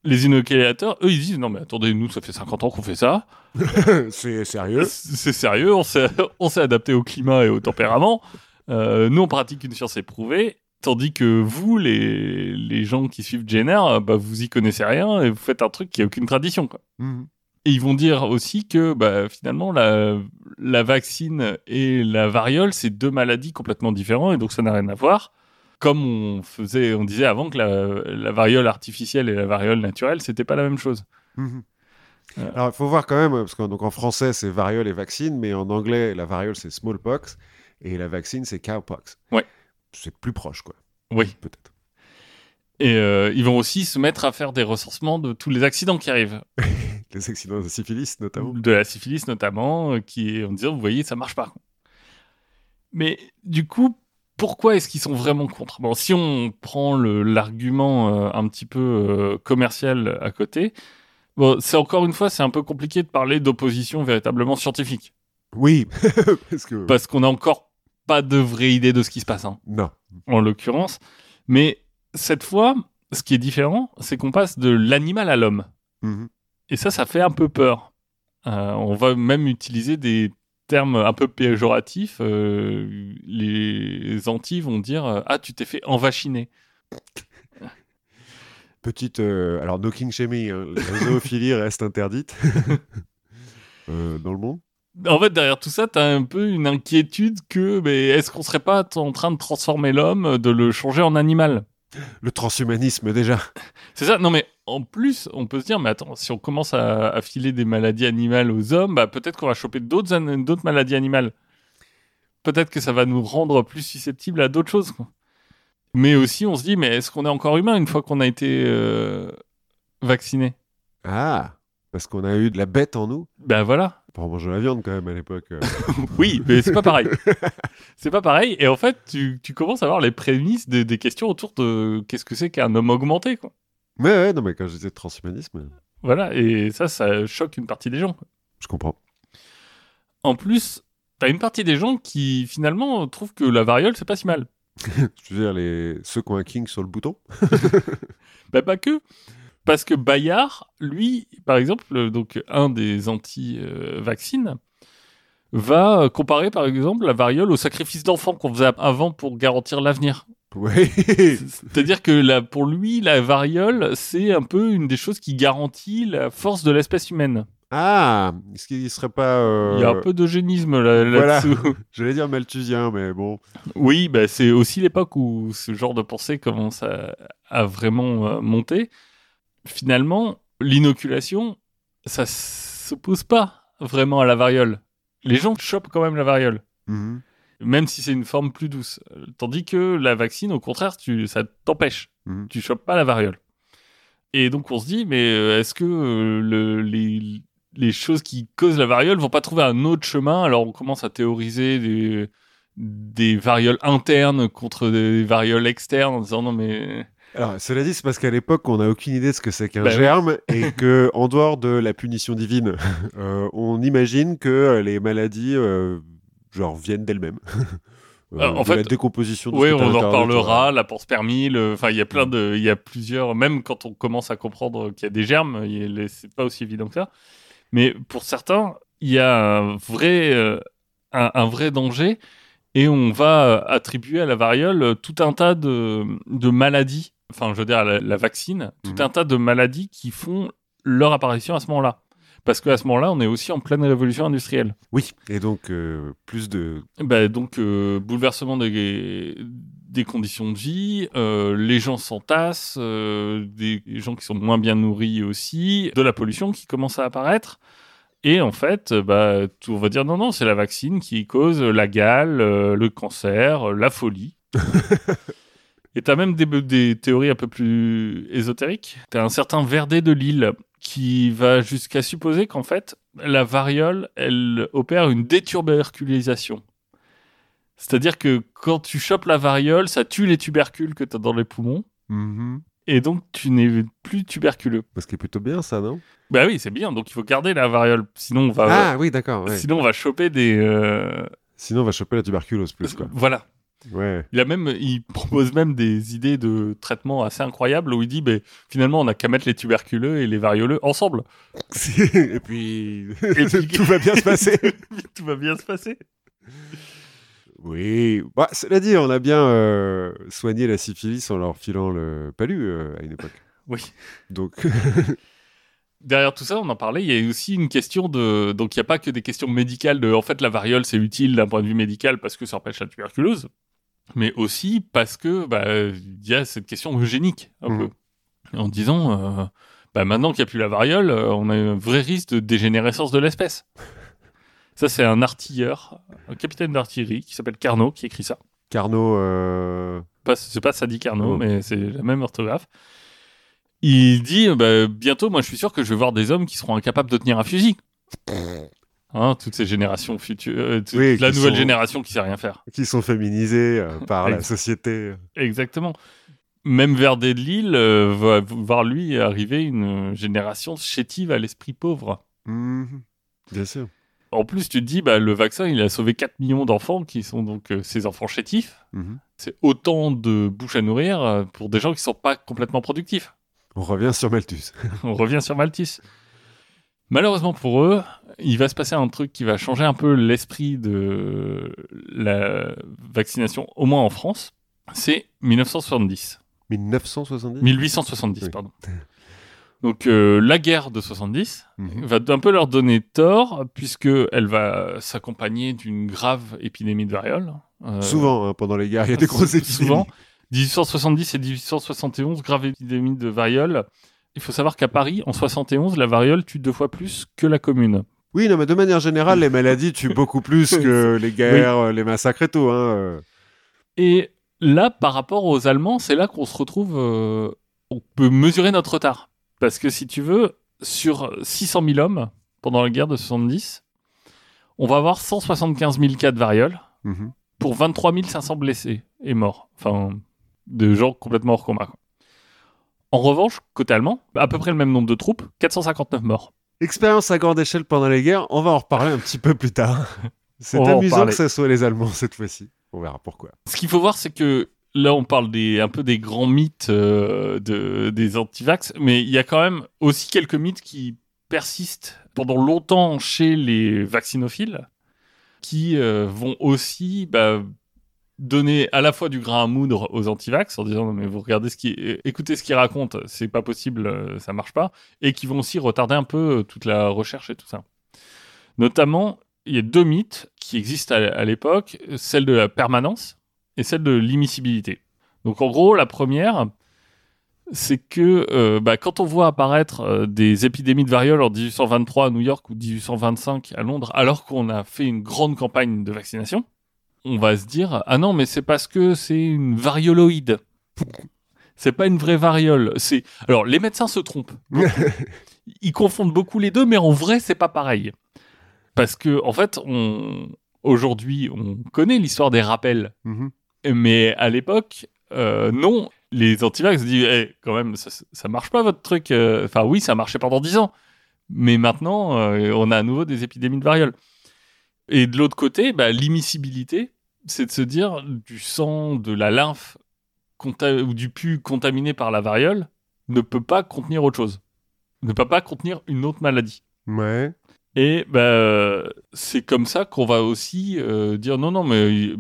les inoculateurs, eux, ils disent non mais attendez, nous ça fait 50 ans qu'on fait ça, [LAUGHS] c'est sérieux. c'est sérieux, on s'est [LAUGHS] on s'est adapté au climat et au tempérament. Euh, nous, on pratique une science éprouvée, tandis que vous, les, les gens qui suivent Jenner, bah, vous y connaissez rien et vous faites un truc qui a aucune tradition. Quoi. Mhm. Et ils vont dire aussi que bah, finalement, la, la vaccine et la variole, c'est deux maladies complètement différentes et donc ça n'a rien à voir. Comme on faisait, on disait avant que la, la variole artificielle et la variole naturelle, c'était pas la même chose. Mhm. Euh. Alors, il faut voir quand même, parce qu'en donc, en français, c'est variole et vaccine, mais en anglais, la variole, c'est smallpox, et la vaccine, c'est cowpox. Ouais. C'est plus proche, quoi, Oui. peut-être. Et euh, ils vont aussi se mettre à faire des recensements de tous les accidents qui arrivent. [LAUGHS] Les accidents de syphilis, notamment. de la syphilis notamment, euh, qui est en disant, vous voyez, ça marche pas. Mais du coup, pourquoi est-ce qu'ils sont vraiment contre? Bon, si on prend l'argument euh, un petit peu commercial à côté, bon, c'est encore une fois, c'est un peu compliqué de parler d'opposition véritablement scientifique, Oui, [LAUGHS] parce que... parce qu'on n'a encore pas de vraie idée de ce qui se passe, hein, Non. en l'occurrence. Mais cette fois, ce qui est différent, c'est qu'on passe de l'animal à l'homme. Mhm. Et ça, ça fait un peu peur. Euh, on va même utiliser des termes un peu péjoratifs. Euh, les Antilles vont dire euh, Ah, tu t'es fait envachiner. [LAUGHS] Petite... euh, Alors, no king shaming, hein, la zoophilie reste interdite [LAUGHS] dans le monde? En fait, derrière tout ça, tu as un peu une inquiétude que mais est-ce qu'on serait pas en train de transformer l'homme, de le changer en animal? Le transhumanisme, déjà. C'est ça Non, mais en plus, on peut se dire Mais attends, si on commence à, à filer des maladies animales aux hommes, bah, peut-être qu'on va choper d'autres maladies animales. Peut-être que ça va nous rendre plus susceptibles à d'autres choses. quoi. Mais aussi, on se dit Mais est-ce qu'on est encore humain une fois qu'on a été euh, vacciné? Ah Parce qu'on a eu de la bête en nous. Ben voilà. Pour manger la viande, quand même, à l'époque. euh. [LAUGHS] Oui, mais c'est pas pareil. [LAUGHS] c'est pas pareil. Et en fait, tu, tu commences à avoir les prémices des, des questions autour de qu'est-ce que c'est qu'un homme augmenté, quoi. Mais ouais, non, mais quand je disais transhumanisme, Voilà, et ça, ça choque une partie des gens. quoi. je comprends. En plus, t'as une partie des gens qui, finalement, trouvent que la variole, c'est pas si mal. [LAUGHS] Je veux dire, les... ceux qui ont un king sur le bouton. Bah, pas que. Parce que Bayard, lui, par exemple, euh, donc un des anti-vaccines, va euh, comparer, par exemple, la variole au sacrifice d'enfants qu'on faisait avant pour garantir l'avenir. Oui. [LAUGHS] C'est-à-dire que là, pour lui, la variole, c'est un peu une des choses qui garantit la force de l'espèce humaine. ah Est-ce qu'il serait pas. euh, Il y a un peu d'eugénisme là- voilà. là-dessous. [LAUGHS] J'allais dire malthusien, mais bon. oui, bah, c'est aussi l'époque où ce genre de pensée commence à, à vraiment euh, monter. Finalement, l'inoculation, ça s'oppose pas vraiment à la variole. Les gens chopent quand même la variole. Mhm. même si c'est une forme plus douce. Tandis que la vaccine, au contraire, tu, ça t'empêche. Mhm. Tu chopes pas la variole. Et donc on se dit, mais euh, est-ce que euh, le- les, les choses qui causent la variole vont pas trouver un autre chemin? Alors on commence à théoriser des, des varioles internes contre des varioles externes en disant non mais... Alors, cela dit, c'est parce qu'à l'époque, on n'a aucune idée de ce que c'est qu'un Bah oui. germe [LAUGHS] et que, en dehors de la punition divine, [LAUGHS] euh, on imagine que les maladies, euh, genre, viennent d'elles-mêmes. [LAUGHS] Euh, en de fait, la décomposition. de Oui, on en reparlera, la porte permis, le... enfin il y a plein de, il y a plusieurs, même quand on commence à comprendre qu'il y a des germes, a- c'est pas aussi évident que ça. Mais pour certains, il y a un vrai, euh, un, un vrai danger et on va euh, attribuer à la variole euh, tout un tas de, de maladies, enfin je veux dire la, la vaccine, tout Mhm. un tas de maladies qui font leur apparition à ce moment-là. Parce qu'à ce moment-là, on est aussi en pleine révolution industrielle. Oui, et donc, euh, plus de. Bah, donc, euh, bouleversement des, des conditions de vie, euh, les gens s'entassent, des gens qui sont moins bien nourris aussi, de la pollution qui commence à apparaître. Et en fait, bah, tout- on va dire non, non, c'est la vaccine qui cause la gale, le cancer, la folie. [LAUGHS] Et t'as même des, des théories un peu plus ésotériques. T'as un certain Verdet de Lille qui va jusqu'à supposer qu'en fait, la variole, elle opère une détuberculisation. C'est-à-dire que quand tu chopes la variole, ça tue les tubercules que t'as dans les poumons. Mhm. Et donc, tu n'es plus tuberculeux. Parce qu'il est plutôt bien, ça, non? Bah oui, c'est bien. Donc, il faut garder la variole. Sinon, on va, Ah oui, d'accord. ouais. sinon, on va choper des. euh, Sinon, on va choper la tuberculose plus, quoi. Voilà. Ouais. Il a même, il propose même des idées de traitement assez incroyables où il dit, ben finalement, on n'a qu'à mettre les tuberculeux et les varioleux ensemble. [LAUGHS] Et puis, Et puis- [LAUGHS] tout va bien se passer. [LAUGHS] Tout va bien se passer. Oui. Bah, cela dit, on a bien euh, soigné la syphilis en leur filant le palu euh, à une époque. Oui. Donc, Derrière tout ça, on en parlait, il y a aussi une question de... Donc, il n'y a pas que des questions médicales de... En fait, la variole, c'est utile d'un point de vue médical parce que ça empêche la tuberculose, mais aussi parce que bah, il y a cette question eugénique, un Mhm. peu. En disant, euh, bah, maintenant qu'il n'y a plus la variole, euh, on a un vrai risque de dégénérescence de l'espèce. Ça, c'est un artilleur, un capitaine d'artillerie qui s'appelle Carnot qui écrit ça. Carnot, euh, Pas- C'est pas Sadi Carnot, Oh. mais c'est la même orthographe. Il dit bah, bientôt, moi, je suis sûr que je vais voir des hommes qui seront incapables de tenir un fusil. [LAUGHS] Hein, toutes ces générations futures, euh, toute Oui, la nouvelle sont- génération qui sait rien faire. qui sont féminisés euh, [LAUGHS] par la société. Exactement. Même Verdet de Lille euh, va voir lui arriver une génération chétive à l'esprit pauvre. Mhm. Bien sûr. En plus, tu te dis, bah, le vaccin, il a sauvé 4 millions d'enfants qui sont donc ces enfants chétifs. Mhm. C'est autant de bouches à nourrir pour des gens qui sont pas complètement productifs. On revient sur Malthus. [LAUGHS] On revient sur Malthus. Malheureusement pour eux, il va se passer un truc qui va changer un peu l'esprit de la vaccination, au moins en France. C'est 1970. 1970 1870, Oui. pardon. Donc euh, la guerre de 70 Mhm. va un peu leur donner tort, puisque elle va s'accompagner d'une grave épidémie de variole. Euh, Souvent, hein, pendant les guerres, il y a des grosses épidémies. Souvent. 1870 et 1871, grave épidémie de variole. Il faut savoir qu'à Paris, en 71, la variole tue deux fois plus que la commune. Oui, non, mais de manière générale, les maladies tuent beaucoup plus que [LAUGHS] les guerres, euh, les massacres et tout. Hein. euh. Et là, par rapport aux Allemands, c'est là qu'on se retrouve. euh, on peut mesurer notre retard. Parce que si tu veux, sur 600 000 hommes pendant la guerre de 70, on va avoir 175 000 cas de variole Mhm. pour 23 500 blessés et morts. Enfin, de gens complètement hors combat. quoi. En revanche, côté allemand, à peu près le même nombre de troupes, 459 morts. Expérience à grande échelle pendant les guerres, on va en reparler un petit peu plus tard. [LAUGHS] C'est amusant que ce soit les Allemands cette fois-ci. On verra pourquoi. Ce qu'il faut voir, c'est que là, on parle des, un peu des grands mythes euh, de, des antivax, mais il y a quand même aussi quelques mythes qui persistent pendant longtemps chez les vaccinophiles, qui euh, vont aussi bah, donner à la fois du grain à moudre aux antivax en disant mais vous regardez ce qui écoutez ce qu'ils racontent c'est pas possible euh, ça marche pas et qui vont aussi retarder un peu euh, toute la recherche et tout ça. Notamment il y a deux mythes qui existent à, l'époque celle de la permanence et celle de l'immiscibilité. Donc en gros la première c'est que euh, bah, quand on voit apparaître des épidémies de variole en 1823 à New York ou 1825 à Londres alors qu'on a fait une grande campagne de vaccination on va se dire ah non mais c'est parce que c'est une varioloïde. C'est pas une vraie variole. C'est alors les médecins se trompent. [LAUGHS] Ils confondent beaucoup les deux, mais en vrai c'est pas pareil. Parce que en fait, on aujourd'hui on connaît l'histoire des rappels, Mhm. mais à l'époque euh, non. Les antivax disent Eh, quand même ça, ça marche pas votre truc. euh. Enfin oui ça marchait pendant 10 ans, mais maintenant euh, on a à nouveau des épidémies de variole. Et de l'autre côté, bah, l'immiscibilité, c'est de se dire du sang, de la lymphe ou du pu contaminé par la variole ne peut pas contenir autre chose, ne peut pas contenir une autre maladie. Ouais. Et bah, c'est comme ça qu'on va aussi euh, dire non, non, mais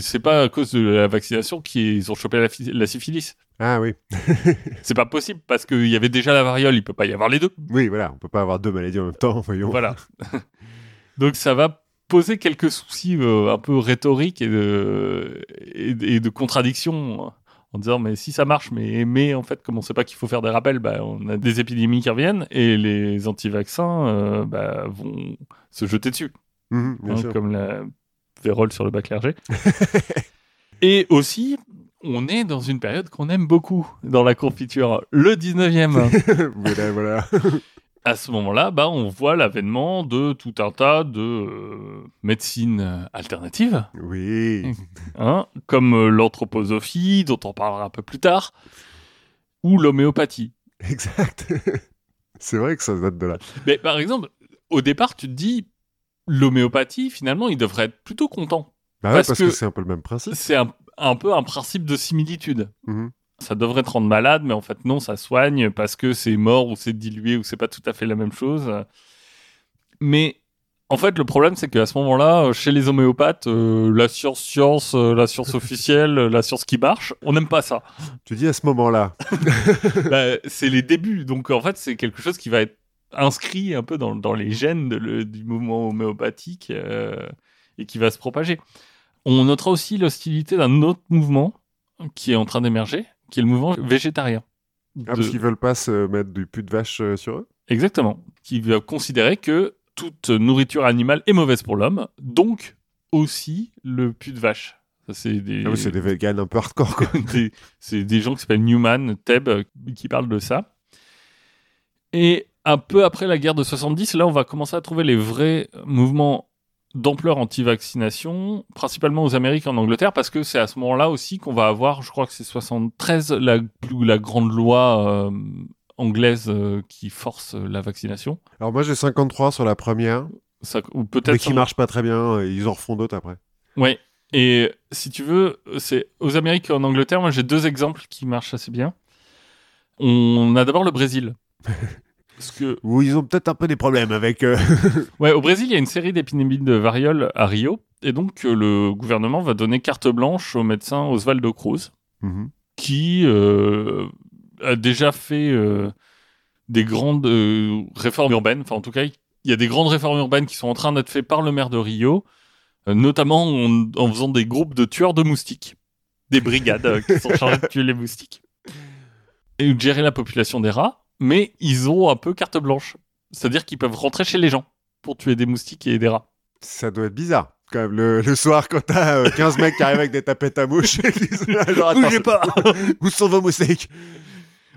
c'est pas à cause de la vaccination qu'ils ont chopé la syphilis. Ah oui. [LAUGHS] C'est pas possible parce qu'il y avait déjà la variole, il peut pas y avoir les deux. Oui, voilà. On peut pas avoir deux maladies en même temps, voyons. Voilà. [LAUGHS] Donc ça va poser quelques soucis euh, un peu rhétoriques et de, et, de- et de contradictions en disant mais si ça marche, mais, mais en fait, comme on sait pas qu'il faut faire des rappels, bah, on a des épidémies qui reviennent et les anti-vaccins euh, bah, vont se jeter dessus, bien hein, sûr. comme la vérole sur le bac clergé. [LAUGHS] et aussi, on est dans une période qu'on aime beaucoup dans la confiture, le 19e. [LAUGHS] voilà, voilà. [LAUGHS] à ce moment-là, bah, on voit l'avènement de tout un tas de euh, médecines alternatives, Oui. [LAUGHS] hein, comme euh, l'anthroposophie, dont on parlera un peu plus tard, ou l'homéopathie. Exact. [LAUGHS] C'est vrai que ça date de là. Mais par exemple, au départ, tu te dis, l'homéopathie, finalement, il devrait être plutôt content. Bah ouais, Parce parce, que, que- c'est un peu le même principe. C'est un, un peu un principe de similitude. Mhm. Ça devrait te rendre malade, mais en fait, non, ça soigne parce que c'est mort ou c'est dilué ou c'est pas tout à fait la même chose. Mais en fait, le problème, c'est qu'à ce moment-là, euh, chez les homéopathes, euh, la science, science, euh, la science officielle, la science qui marche, on n'aime pas ça. Tu dis à ce moment-là. [LAUGHS] Bah, c'est les débuts. Donc, en fait, c'est quelque chose qui va être inscrit un peu dans, dans les gènes de le- du mouvement homéopathique euh, et qui va se propager. On notera aussi l'hostilité d'un autre mouvement qui est en train d'émerger, qui est le mouvement végétarien. Ah, De- parce qu'ils veulent pas se mettre du pu de vache euh, sur eux? Exactement. Qui va considérer que toute nourriture animale est mauvaise pour l'homme, donc aussi le pu de vache. C'est des, Ah oui, c'est des véganes un peu hardcore, [LAUGHS] c'est des gens qui s'appellent Newman, Teb, qui parlent de ça. Et un peu après la guerre de 70, là, on va commencer à trouver les vrais mouvements d'ampleur anti-vaccination, principalement aux Amériques et en Angleterre, parce que c'est à ce moment-là aussi qu'on va avoir, je crois que c'est 73, la, la grande loi euh, anglaise euh, qui force la vaccination. Alors moi j'ai 53 sur la première, Ça, ou mais peut-être qui marche pas très bien. et Ils en refont d'autres après. Ouais. Et si tu veux, c'est aux Amériques et en Angleterre, moi j'ai deux exemples qui marchent assez bien. On a d'abord le Brésil. [LAUGHS] Parce que, ils ont peut-être un peu des problèmes avec. euh, [LAUGHS] ouais, au Brésil, il y a une série d'épidémies de variole à Rio. Et donc, euh, le gouvernement va donner carte blanche au médecin Osvaldo Cruz, Mhm. qui euh, a déjà fait euh, des grandes euh, réformes urbaines. Enfin, en tout cas, il y a des grandes réformes urbaines qui sont en train d'être faites par le maire de Rio, euh, notamment en, en faisant des groupes de tueurs de moustiques, des brigades euh, qui sont chargées de tuer les moustiques et de gérer la population des rats. Mais ils ont un peu carte blanche, c'est-à-dire qu'ils peuvent rentrer chez les gens pour tuer des moustiques et des rats. Ça doit être bizarre. Quand même, le, le soir, quand t'as euh, 15 mecs qui arrivent avec des tapettes à là, genre, attends, Bougez pas [LAUGHS] où sont vos moustiques?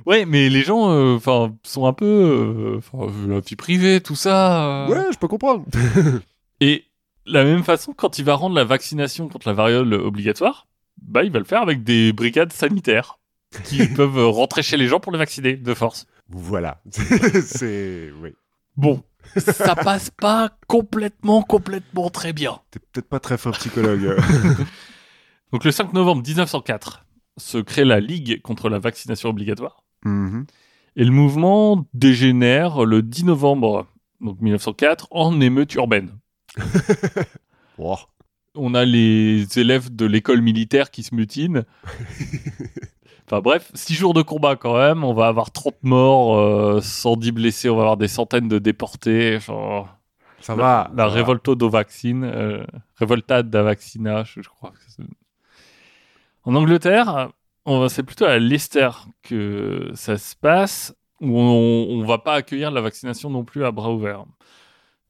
Ouais, mais les gens, euh, enfin, sont un peu, euh, enfin, la vie privée, tout ça. euh. Ouais, je peux comprendre. [LAUGHS] Et la même façon, quand il va rendre la vaccination contre la variole obligatoire, bah, il va le faire avec des brigades sanitaires qui [LAUGHS] peuvent rentrer chez les gens pour les vacciner de force. Voilà. [LAUGHS] c'est. Oui. Bon, ça passe pas complètement, complètement très bien. T'es peut-être pas très fin psychologue. [LAUGHS] Donc le 5 novembre 1904 se crée la Ligue contre la vaccination obligatoire. Mhm. Et le mouvement dégénère le 10 novembre donc 1904 en émeute urbaine. [LAUGHS] On a les élèves de l'école militaire qui se mutinent. Enfin bref, six jours de combat quand même. On va avoir 30 morts, euh, 110 blessés, on va avoir des centaines de déportés. Genre, Ça la, va. La révolto do vaccine, euh, révolta da vaccina, je, je crois. que En Angleterre, c'est plutôt à Leicester que ça se passe, où on, on va pas accueillir la vaccination non plus à bras ouverts.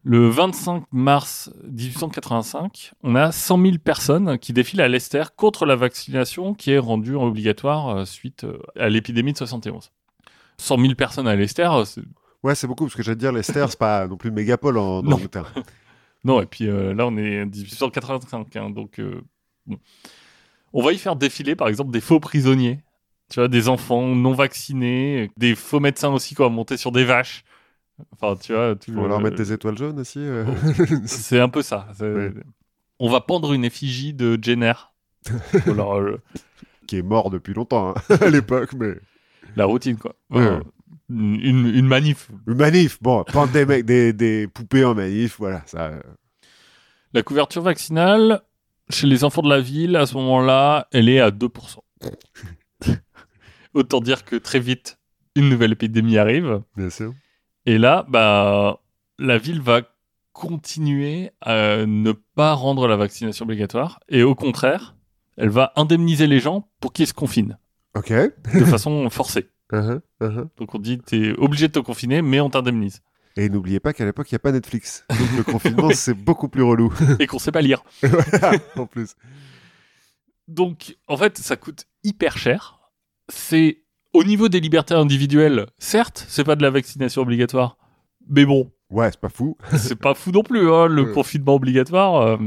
Le 25 mars 1885, on a 100 000 personnes qui défilent à Leicester contre la vaccination qui est rendue obligatoire euh, suite euh, à l'épidémie de 71. 100 000 personnes à Leicester, euh, c'est Ouais, c'est beaucoup, parce que j'allais dire, Leicester, c'est pas non plus une mégapole en, Non. Angleterre. [LAUGHS] Non, et puis euh, là, on est en 1885, hein, donc euh, bon. on va y faire défiler, par exemple, des faux prisonniers. Tu vois, des enfants non vaccinés, des faux médecins aussi qui vont monter sur des vaches. Enfin, tu vois, tout Faut le- leur mettre des étoiles jaunes aussi. euh. [LAUGHS] c'est un peu ça. On va pendre une effigie de Jenner. [LAUGHS] Euh, qui est mort depuis longtemps hein, [LAUGHS] à l'époque, mais. la routine, quoi. Ouais. Euh, une, une manif. Une manif, bon, prendre des, mecs, des, des poupées en manif, voilà, ça. euh, La couverture vaccinale, chez les enfants de la ville, à ce moment-là, elle est à 2%. Autant dire que très vite, une nouvelle épidémie arrive. Bien sûr. Et là, bah, la ville va continuer à ne pas rendre la vaccination obligatoire. Et au contraire, elle va indemniser les gens pour qu'ils se confinent. Ok. de façon forcée. [LAUGHS] Uh-huh. Donc on dit t'es obligé de te confiner, mais on t'indemnise. Et n'oubliez pas qu'à l'époque, il n'y a pas Netflix. Donc le confinement, [LAUGHS] c'est beaucoup plus relou. Et qu'on sait pas lire. [LAUGHS] Voilà, en plus. Donc en fait, ça coûte hyper cher. C'est au niveau des libertés individuelles, certes, c'est pas de la vaccination obligatoire, mais bon, Ouais, c'est pas fou. [LAUGHS] c'est pas fou non plus, hein, le confinement obligatoire. euh,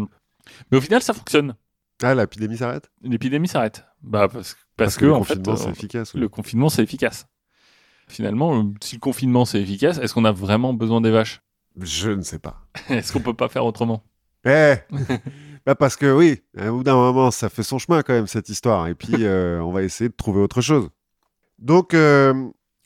Mais au final, ça fonctionne. Ah, l'épidémie s'arrête? L'épidémie s'arrête. Bah parce, parce, que, le en confinement, c'est euh, efficace. oui. le confinement c'est efficace. Finalement, euh, si le confinement c'est efficace, est-ce qu'on a vraiment besoin des vaches? Je ne sais pas. [LAUGHS] Est-ce qu'on peut pas faire autrement? Eh [LAUGHS] bah Parce que oui, à bout d'un moment, ça fait son chemin quand même, cette histoire. Et puis, euh, on va essayer de trouver autre chose. Donc, euh,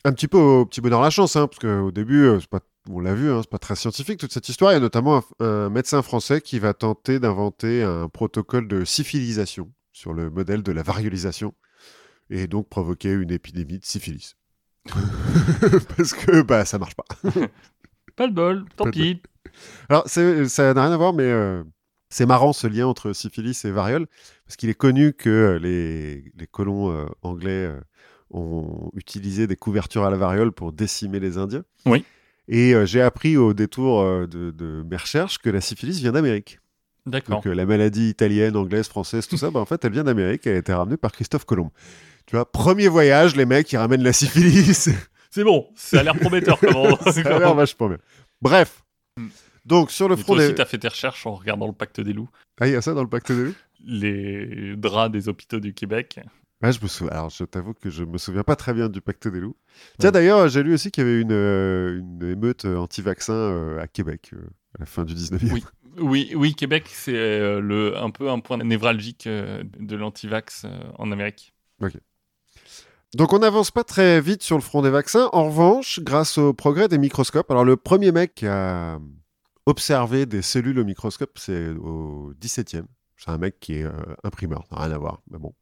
un petit peu au petit bonheur la chance, hein, parce qu'au début, euh, c'est pas, on l'a vu, hein, c'est pas très scientifique toute cette histoire. Il y a notamment un, un médecin français qui va tenter d'inventer un protocole de syphilisation sur le modèle de la variolisation et donc provoquer une épidémie de syphilis. [LAUGHS] parce que bah, ça marche pas. [LAUGHS] Pas de bol, tant Pas pis. Alors, c'est- ça n'a rien à voir, mais euh, c'est marrant ce lien entre syphilis et variole, parce qu'il est connu que les, les colons euh, anglais euh, ont utilisé des couvertures à la variole pour décimer les Indiens. Oui. Et euh, j'ai appris au détour euh, de, de mes recherches que la syphilis vient d'Amérique. D'accord. Donc euh, la maladie italienne, anglaise, française, tout ça, bah, en fait, elle vient d'Amérique. Elle a été ramenée par Christophe Colomb. Tu vois, premier voyage, les mecs, ils ramènent la syphilis. [LAUGHS] C'est bon, ça a l'air prometteur comment. [LAUGHS] ça a l'air vachement bien. Bref. Hmm. Donc, sur le front toi aussi, des... t'as fait tes recherches en regardant le pacte des loups, Ah, il y a ça dans le pacte des loups? Les draps des hôpitaux du Québec. Je me souviens. Alors, je t'avoue que je me souviens pas très bien du pacte des loups. Tiens, Ouais. d'ailleurs, j'ai lu aussi qu'il y avait une, euh, une émeute euh, anti-vaccin euh, à Québec euh, à la fin du 19e. Oui. Oui, oui, Québec, c'est le un peu un point névralgique de l'antivax en Amérique. Donc, on n'avance pas très vite sur le front des vaccins. En revanche, grâce au progrès des microscopes, alors le premier mec qui a observé des cellules au microscope, c'est au 17e. C'est un mec qui est imprimeur, ça n'a rien à voir, mais bon.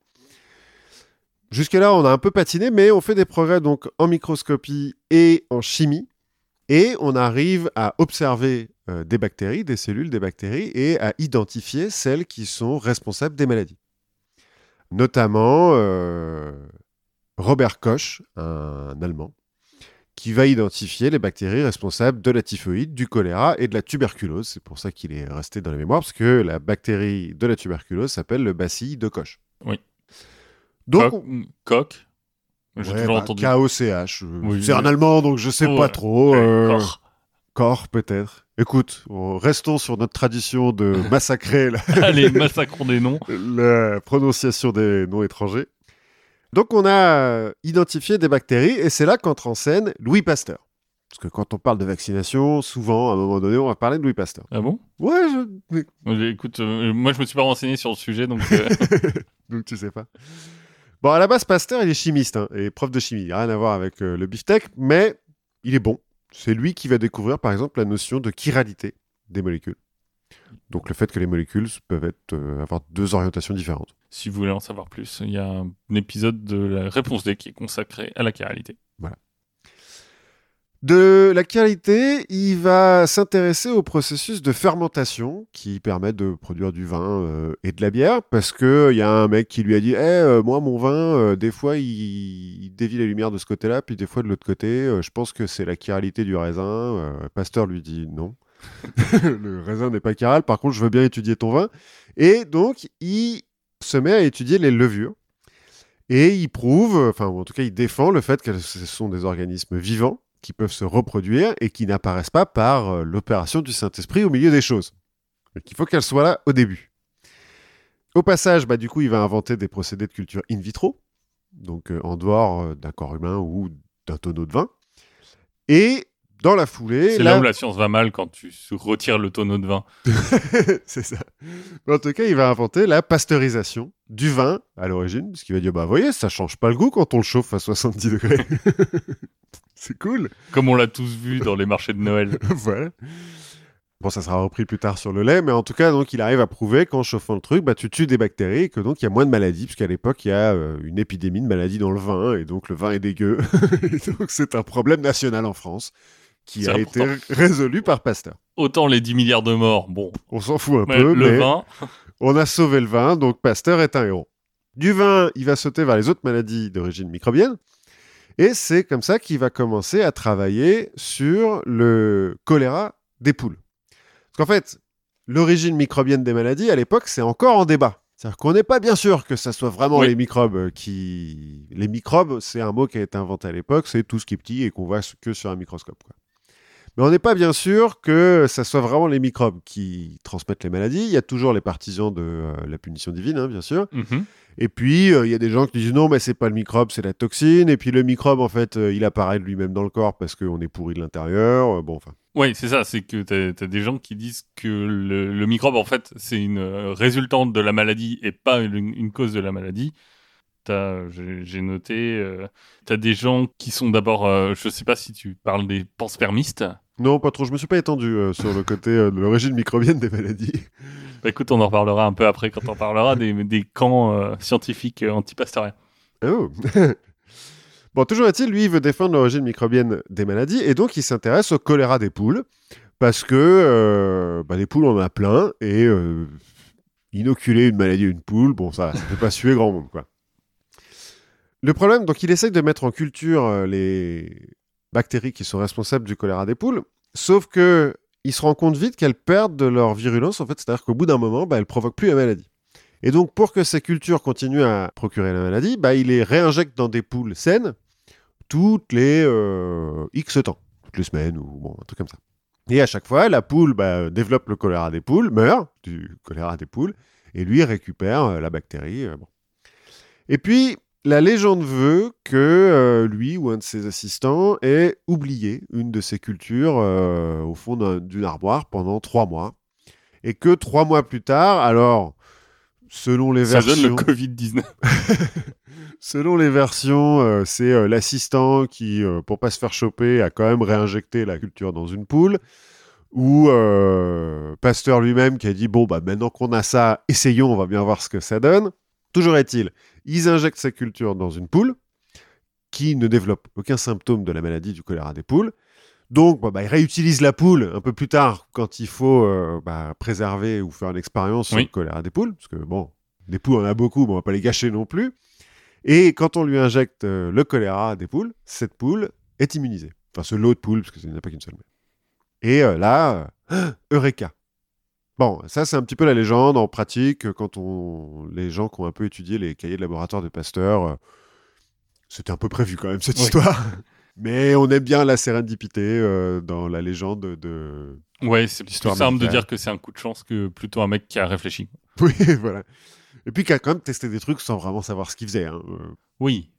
Jusque-là, on a un peu patiné, mais on fait des progrès donc en microscopie et en chimie. Et on arrive à observer euh, des bactéries, des cellules des bactéries, et à identifier celles qui sont responsables des maladies. Notamment euh, Robert Koch, un Allemand, qui va identifier les bactéries responsables de la typhoïde, du choléra et de la tuberculose. C'est pour ça qu'il est resté dans la mémoire, parce que la bactérie de la tuberculose s'appelle le bacille de Koch. Oui. Donc, Coq. Coq. J'ai Ouais, toujours bah, entendu. K-O-C-H. euh, Oui, c'est oui. un allemand, donc je sais Ouais. pas trop. Euh, Cor. Corps, peut-être. Écoute, on- restons sur notre tradition de [LAUGHS] massacrer la, [LAUGHS] Allez, massacrons des noms. [LAUGHS] la prononciation des noms étrangers. Donc, on a identifié des bactéries, et c'est là qu'entre en scène Louis Pasteur. Parce que quand on parle de vaccination, souvent, à un moment donné, on va parler de Louis Pasteur. Ah bon? Ouais, je... Écoute, euh, moi je me suis pas renseigné sur le sujet, donc euh, donc tu sais pas. Bon, à la base, Pasteur, il est chimiste, hein, et prof de chimie. Il a rien à voir avec euh, le beefsteak, mais il est bon. C'est lui qui va découvrir, par exemple, la notion de chiralité des molécules. Donc le fait que les molécules peuvent être, euh, avoir deux orientations différentes. si vous voulez en savoir plus, il y a un épisode de la réponse D qui est consacré à la chiralité. De la chiralité, il va s'intéresser au processus de fermentation qui permet de produire du vin euh, et de la bière parce que il y a un mec qui lui a dit Eh, euh, moi mon vin euh, des fois il, il dévie les lumières de ce côté-là puis des fois de l'autre côté euh, je pense que c'est la chiralité du raisin. Euh, Pasteur lui dit non. [LAUGHS] Le raisin n'est pas chiral par contre je veux bien étudier ton vin et donc il se met à étudier les levures et il prouve enfin en tout cas il défend le fait que ce sont des organismes vivants qui peuvent se reproduire et qui n'apparaissent pas par euh, l'opération du Saint-Esprit au milieu des choses. Donc il faut qu'elles soient là au début. Au passage, bah, du coup, il va inventer des procédés de culture in vitro, donc euh, en dehors euh, d'un corps humain ou d'un tonneau de vin. Et dans la foulée, C'est là où la science va mal quand tu retires le tonneau de vin. [LAUGHS] c'est ça. Mais en tout cas, il va inventer la pasteurisation du vin à l'origine, parce qu'il va dire, bah, vous voyez, ça change pas le goût quand on le chauffe à 70 degrés. [LAUGHS] c'est cool. Comme on l'a tous vu dans les marchés de Noël. [LAUGHS] voilà. Bon, ça sera repris plus tard sur le lait, mais en tout cas, donc, il arrive à prouver qu'en chauffant le truc, bah, tu tues des bactéries et que donc il y a moins de maladies, puisqu'à l'époque, il y a euh, une épidémie de maladies dans le vin, et donc le vin est dégueu. Et donc c'est un problème national en France qui a important. été résolu par Pasteur. Autant les 10 milliards de morts, bon, On s'en fout un mais peu, le mais vin, on a sauvé le vin, donc Pasteur est un héros. Du vin, il va sauter vers les autres maladies d'origine microbienne. Et c'est comme ça qu'il va commencer à travailler sur le choléra des poules. Parce qu'en fait, l'origine microbienne des maladies, à l'époque, c'est encore en débat. C'est-à-dire qu'on n'est pas bien sûr que ça soit vraiment Oui. les microbes qui... Les microbes, c'est un mot qui a été inventé à l'époque, c'est tout ce qui est petit et qu'on voit que sur un microscope. quoi. Mais on n'est pas bien sûr que ça soit vraiment les microbes qui transmettent les maladies. Il y a toujours les partisans de euh, la punition divine, hein, bien sûr. Mhm. Et puis, euh, il y a des gens qui disent non, mais c'est pas le microbe, c'est la toxine. Et puis, le microbe, en fait, euh, il apparaît de lui-même dans le corps parce qu'on est pourri de l'intérieur. Bon, enfin. Oui, c'est ça, c'est que t'as as des gens qui disent que le, le microbe, en fait, c'est une résultante de la maladie et pas une, une cause de la maladie. T'as- J'ai noté, euh, t'as des gens qui sont d'abord, euh, je sais pas si tu parles des panspermistes. Non, pas trop. Je me suis pas étendu euh, sur le côté euh, de l'origine microbienne des maladies. Bah, écoute, on en reparlera un peu après quand on parlera des, des camps euh, scientifiques antipasteuriens. Oh [LAUGHS] Bon, toujours est-il, lui, il veut défendre l'origine microbienne des maladies et donc il s'intéresse au choléra des poules parce que bah, les poules, on en a plein et inoculer une maladie à une poule, bon, ça ne peut pas suer grand monde, quoi. Le problème, donc il essaye de mettre en culture les bactéries qui sont responsables du choléra des poules, sauf que il se rend compte vite qu'elles perdent de leur virulence, en fait, c'est-à-dire qu'au bout d'un moment, bah, elles provoquent plus la maladie. Et donc, pour que ces cultures continuent à procurer la maladie, bah, les réinjecte dans des poules saines toutes les euh, X temps, toutes les semaines ou bon, un truc comme ça. Et à chaque fois, la poule bah, développe le choléra des poules, meurt du choléra des poules, et lui récupère euh, la bactérie. euh, bon. Et puis, la légende veut que euh, lui ou un de ses assistants ait oublié une de ses cultures euh, au fond d'un- d'une armoire pendant trois mois. Et que trois mois plus tard, alors, selon les Ça versions... donne le Covid-19. [LAUGHS] Selon les versions, euh, c'est l'assistant qui, pour pas se faire choper, a quand même réinjecté la culture dans une poule. Ou euh, Pasteur lui-même qui a dit bon bah maintenant qu'on a ça, essayons, on va bien voir ce que ça donne. Toujours est-il, ils injectent sa culture dans une poule qui ne développe aucun symptôme de la maladie du choléra des poules. Donc, bah, bah, ils réutilisent la poule un peu plus tard quand il faut euh, bah, préserver ou faire une expérience sur le choléra des poules, parce que bon, des poules on en a beaucoup, mais on va pas les gâcher non plus. Et quand on lui injecte euh, le choléra des poules, cette poule est immunisée. Enfin, ce lot de poules, parce qu'il n'y en a pas qu'une seule. Et euh, là, [GASPS] Eureka. Bon, ça c'est un petit peu la légende en pratique. euh, Quand on, les gens qui ont un peu étudié les cahiers de laboratoire de Pasteur, euh, c'était un peu prévu quand même cette Oui. histoire. [LAUGHS] Mais on aime bien la sérendipité euh, dans la légende de. Ouais, c'est plus simple de dire que c'est un coup de chance que plutôt un mec qui a réfléchi. [LAUGHS] Oui, voilà. Et puis qui a quand même testé des trucs sans vraiment savoir ce qu'il faisait. hein. Oui.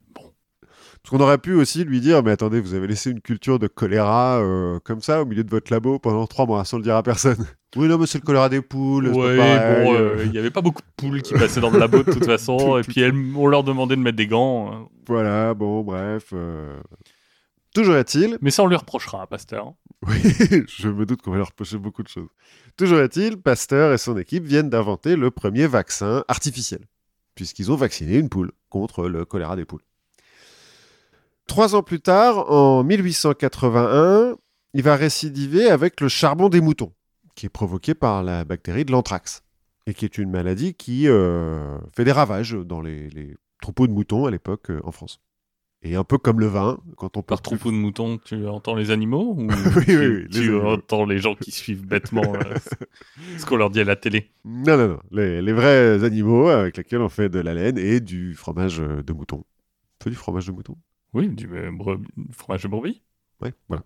Parce qu'on aurait pu aussi lui dire, mais attendez, vous avez laissé une culture de choléra euh, comme ça au milieu de votre labo pendant trois mois sans le dire à personne. [LAUGHS] oui, non, mais c'est le choléra des poules. Ouais, bon, euh, euh, il y avait pas beaucoup de poules qui passaient dans le labo de toute [LAUGHS] façon, et puis elles, on leur demandait de mettre des gants. euh. Voilà, bon, bref. euh. Toujours est-il, Mais ça, on lui reprochera à Pasteur. [LAUGHS] oui, je me doute qu'on va leur reprocher beaucoup de choses. Toujours est-il, Pasteur et son équipe viennent d'inventer le premier vaccin artificiel, puisqu'ils ont vacciné une poule contre le choléra des poules. Trois ans plus tard, en 1881, il va récidiver avec le charbon des moutons, qui est provoqué par la bactérie de l'anthrax, et qui est une maladie qui euh, fait des ravages dans les, les troupeaux de moutons à l'époque euh, en France. Et un peu comme le vin, quand on peut Par troupeau de moutons, tu entends les animaux ou [LAUGHS] Oui, tu, oui, oui, tu entends les gens qui suivent bêtement euh, ce qu'on leur dit à la télé? Non, non, non. Les, les vrais animaux avec lesquels on fait de la laine et du fromage de mouton. On fait du fromage de mouton? Oui, du euh, bre- fromage de brebis. Oui, voilà.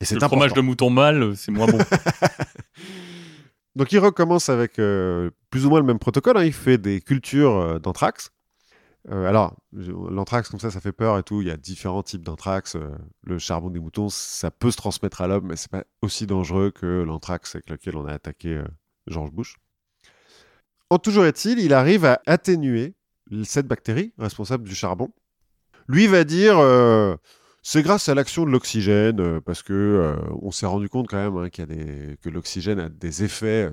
Et c'est Le fromage de mouton mâle, c'est moins bon. [LAUGHS] Donc il recommence avec euh, plus ou moins le même protocole. hein. Il fait des cultures euh, d'anthrax. Euh, alors, l'anthrax, comme ça, ça fait peur et tout. Il y a différents types d'anthrax. Le charbon des moutons, ça peut se transmettre à l'homme, mais c'est pas aussi dangereux que l'anthrax avec lequel on a attaqué George Bush. En toujours est-il, il arrive à atténuer cette bactérie responsable du charbon. Lui va dire, euh, c'est grâce à l'action de l'oxygène, euh, parce que euh, on s'est rendu compte quand même hein, qu'il y a des, que l'oxygène a des effets,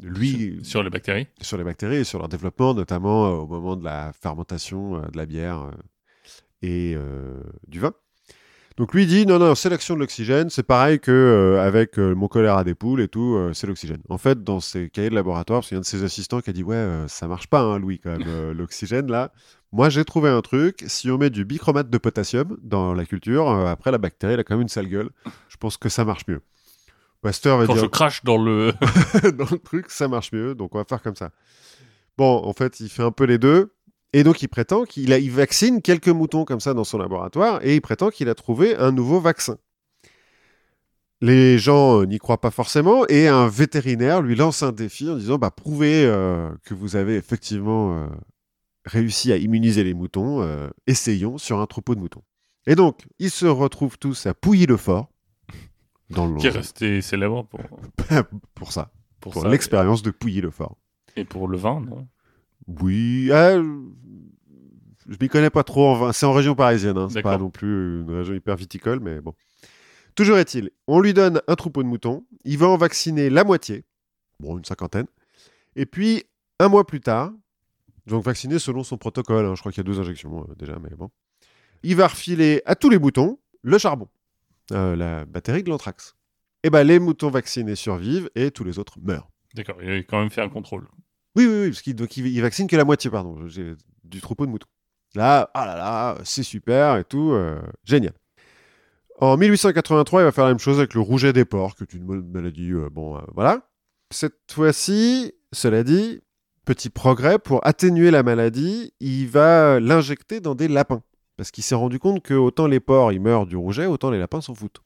lui, sur, sur les bactéries. sur les bactéries et sur leur développement, notamment au moment de la fermentation de la bière et du vin. Donc lui dit non, non, c'est l'action de l'oxygène, c'est pareil que euh, avec euh, mon choléra des poules et tout, euh, c'est l'oxygène. En fait, dans ses cahiers de laboratoire, parce qu'il y a un de ses assistants qui a dit ouais, ça marche pas, hein, Louis, quand même, [LAUGHS] l'oxygène là. Moi, j'ai trouvé un truc. Si on met du bichromate de potassium dans la culture, après la bactérie, elle a quand même une sale gueule. Je pense que ça marche mieux. Pasteur va Quand dire je crache dans le. [LAUGHS] dans le truc, ça marche mieux, donc on va faire comme ça. Bon, en fait, il fait un peu les deux. Et donc, il prétend qu'il il vaccine quelques moutons comme ça dans son laboratoire et il prétend qu'il a trouvé un nouveau vaccin. Les gens euh, n'y croient pas forcément et un vétérinaire lui lance un défi en disant bah, prouvez euh, que vous avez effectivement euh, réussi à immuniser les moutons, essayons sur un troupeau de moutons. Et donc, ils se retrouvent tous à Pouilly-le-Fort, dans le qui est resté célèbre pour, [LAUGHS] pour ça, pour, l'expérience de Pouilly-le-Fort. Et pour le vin, non? Oui, ah, je m'y connais pas trop. en vin. C'est en région parisienne, hein. c'est pas non plus une région hyper viticole, mais bon. Toujours est-il, on lui donne un troupeau de moutons, il va en vacciner la moitié, bon, une cinquantaine, et puis un mois plus tard, donc vacciné selon son protocole, hein, je crois qu'il y a deux injections euh, déjà, mais bon, il va refiler à tous les moutons le charbon, euh, la bactérie de l'anthrax. Et ben les moutons vaccinés survivent et tous les autres meurent. D'accord, il a quand même fait un contrôle. Oui, oui, oui, parce qu'il vaccine que la moitié, pardon, du troupeau de moutons. Là, ah là là, c'est super et tout, euh, génial. En 1883, il va faire la même chose avec le rouget des porcs, qui est une mal- maladie, euh, bon, euh, voilà. Cette fois-ci, cela dit, petit progrès, pour atténuer la maladie, il va l'injecter dans des lapins. Parce qu'il s'est rendu compte que autant les porcs, ils meurent du rouget, autant les lapins s'en foutent.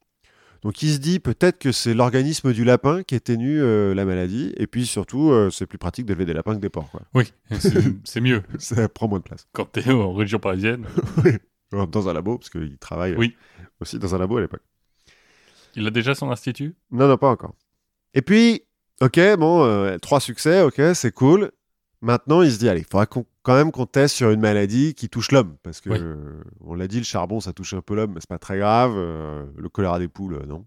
Donc il se dit peut-être que c'est l'organisme du lapin qui atténue euh, la maladie, et puis surtout, euh, c'est plus pratique d'élever des lapins que des porcs. Quoi. Oui, [LAUGHS] c'est mieux Ça prend moins de place. quand t'es en région parisienne. [LAUGHS] Dans un labo, parce qu'il travaille euh, Oui. aussi dans un labo à l'époque. Il a déjà son institut? Non, non, pas encore. Et puis, ok, bon, euh, trois succès, ok, c'est cool. Maintenant, il se dit, allez, il faudra quand même qu'on teste sur une maladie qui touche l'homme. Parce que, Oui. euh, on l'a dit, le charbon, ça touche un peu l'homme, mais c'est pas très grave. euh, le choléra des poules, euh, non.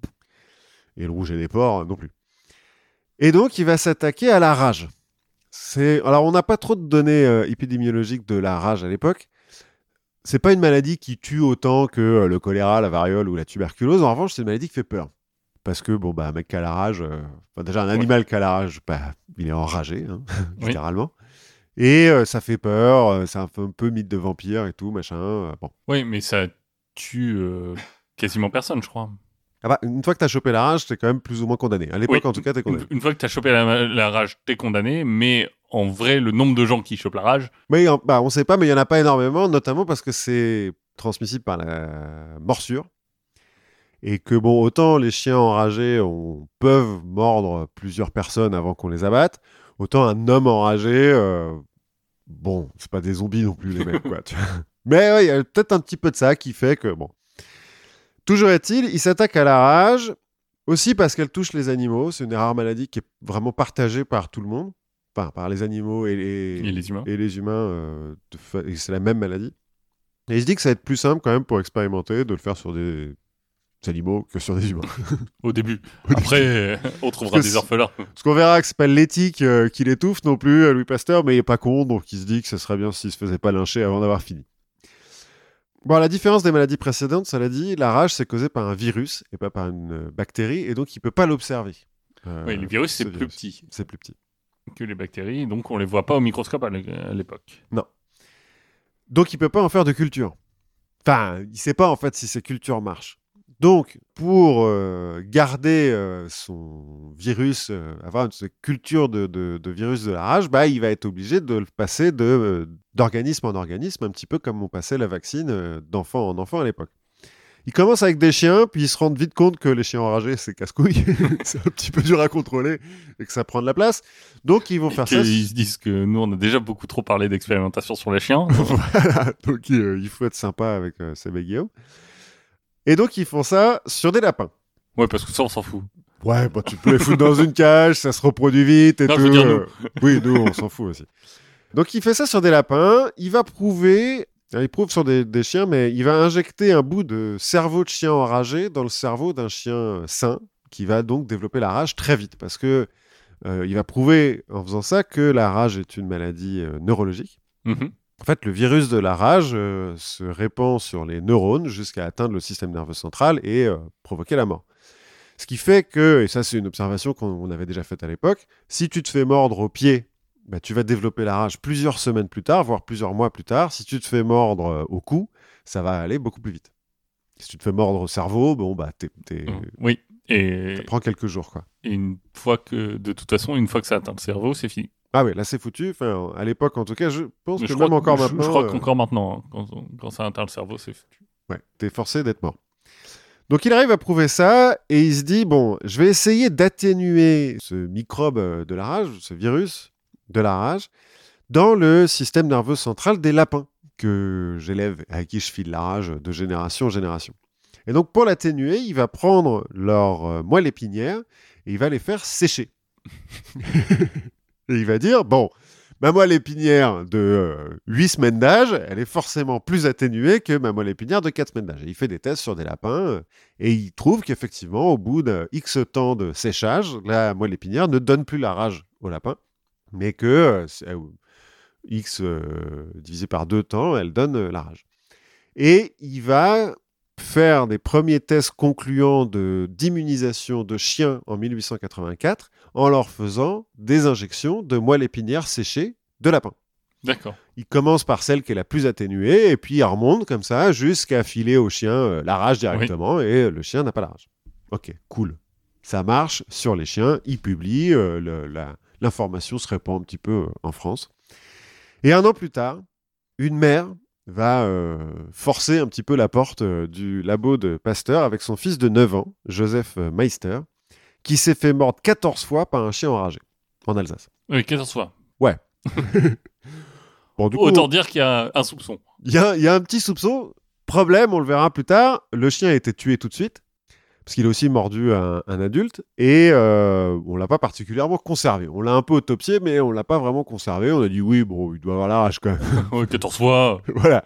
Et le rouge et des porcs, non plus. Et donc, il va s'attaquer à la rage. Alors, on n'a pas trop de données euh, épidémiologiques de la rage à l'époque. C'est pas une maladie qui tue autant que le choléra, la variole ou la tuberculose. En revanche, c'est une maladie qui fait peur. Parce que, bon, bah, un mec qui a la rage, euh, enfin, déjà, un animal qui a la rage, bah, il est enragé, hein, [LAUGHS] littéralement. Et euh, ça fait peur, euh, c'est un peu, un peu mythe de vampire et tout, machin. euh, bon. Oui, mais ça tue euh, quasiment personne, je crois. Ah bah, une fois que tu as chopé la rage, t'es quand même plus ou moins condamné. À l'époque, Oui. en tout cas, t'es condamné. une fois que t'as chopé la, la rage, t'es condamné, mais en vrai, le nombre de gens qui chopent la rage, Mais en- bah, on sait pas, mais il y en a pas énormément, notamment parce que c'est transmissible par la morsure. Et que, bon, autant les chiens enragés on, peuvent mordre plusieurs personnes avant qu'on les abatte, autant un homme enragé, euh, bon, c'est pas des zombies non plus, les mecs, quoi. tu vois. Mais ouais, il y a peut-être un petit peu de ça qui fait que, bon. Toujours est-il, il s'attaque à la rage, aussi parce qu'elle touche les animaux. C'est une des rares maladies qui est vraiment partagée par tout le monde, enfin, par les animaux et les, et les humains. et les humains, euh, c'est la même maladie. Et il se dit que ça va être plus simple quand même pour expérimenter de le faire sur des animaux que sur des humains. [LAUGHS] Au début. [LAUGHS] Après, euh, on trouvera des orphelins. Parce qu'on verra que c'est pas l'éthique euh, qui l'étouffe non plus, euh, Louis Pasteur, mais il est pas con, donc il se dit que ce serait bien s'il se faisait pas lyncher avant d'avoir fini. Bon, à la différence des maladies précédentes, ça l'a dit, la rage c'est causé par un virus et pas par une bactérie, et donc il peut pas l'observer. Euh, Oui, les virus, c'est ce plus virus. petit C'est plus petit. que les bactéries, donc on les voit pas au microscope à l'é- à l'époque. Donc il peut pas en faire de culture. Enfin, il sait pas en fait si ces cultures marchent. Donc pour euh, garder euh, son virus, euh, avoir une cette culture de, de- de virus de la rage, bah, il va être obligé de le passer d'organisme en organisme, un petit peu comme on passait la vaccine d'enfant en enfant à l'époque. Il commence avec des chiens, puis ils se rendent vite compte que les chiens enragés, c'est casse-couille, [LAUGHS] c'est un petit peu dur à contrôler et que ça prend de la place. Donc ils vont faire ça. Ils se disent que nous, on a déjà beaucoup trop parlé d'expérimentation sur les chiens. [LAUGHS] Voilà, donc il faut être sympa avec et Guillaume. Et donc ils font ça sur des lapins. ouais, parce que ça, on s'en fout. Ouais, bah, tu peux les foutre dans une cage, ça se reproduit vite et Non, tout. je veux dire, euh, Oui, nous, on s'en fout aussi. Donc il fait ça sur des lapins, il va prouver, il prouve sur des, des chiens, mais il va injecter un bout de cerveau de chien enragé dans le cerveau d'un chien sain, qui va donc développer la rage très vite, parce que euh, il va prouver en faisant ça que la rage est une maladie euh, neurologique. Mhm. En fait, le virus de la rage euh, se répand sur les neurones jusqu'à atteindre le système nerveux central et euh, provoquer la mort. Ce qui fait que, et ça c'est une observation qu'on avait déjà faite à l'époque, si tu te fais mordre au pied, bah, tu vas développer la rage plusieurs semaines plus tard, voire plusieurs mois plus tard. Si tu te fais mordre euh, au cou, ça va aller beaucoup plus vite. Si tu te fais mordre au cerveau, bon bah t'es, Mmh. Oui. Et, ça prend quelques jours quoi. et une fois que, de toute façon, une fois que ça atteint le cerveau, c'est fini. Ah oui, là c'est foutu. Enfin, à l'époque en tout cas, je pense Mais que je même crois, encore je- maintenant, Je crois euh, qu'encore maintenant, hein, quand, quand ça atteint le cerveau, c'est foutu. Ouais, t'es forcé d'être mort. Donc il arrive à prouver ça et il se dit bon, je vais essayer d'atténuer ce microbe euh, de la rage, ce virus de la rage, dans le système nerveux central des lapins que j'élève et à qui je file la rage de génération en génération. Et donc pour l'atténuer, il va prendre leur euh, moelle épinière et il va les faire sécher. [LAUGHS] il va dire bon, ma moelle épinière de 8 semaines d'âge, elle est forcément plus atténuée que ma moelle épinière de 4 semaines d'âge. Et il fait des tests sur des lapins euh, et il trouve qu'effectivement, au bout de X temps de séchage, la moelle épinière ne donne plus la rage au lapin, mais que euh, euh, X euh, divisé par 2 temps, elle donne euh, la rage. Et il va faire des premiers tests concluants de- d'immunisation de chiens en 1884 en leur faisant des injections de moelle épinière séchée de lapin. D'accord. Il commence par celle qui est la plus atténuée et puis il remonte comme ça jusqu'à filer au chien euh, la rage directement et le chien n'a pas la rage. Ok, cool. Ça marche sur les chiens, il publie, euh, le- la- l'information se répand un petit peu euh, en France. Et un an plus tard, une mère va forcer un petit peu la porte du labo de Pasteur avec son fils de 9 ans, Joseph Meister, qui s'est fait mordre 14 fois par un chien enragé en Alsace. Oui, 14 fois. [LAUGHS] Bon, du coup, Autant dire qu'il y a un soupçon. Il y a, il y a un petit soupçon. Problème, on le verra plus tard. Le chien a été tué tout de suite. Parce qu'il a aussi mordu un, un adulte. Et euh, on l'a pas particulièrement conservé. On l'a un peu autopsié, mais on l'a pas vraiment conservé. On a dit oui, bon, il doit avoir la rage quand même. [LAUGHS] Ouais, 14 fois. [LAUGHS] voilà.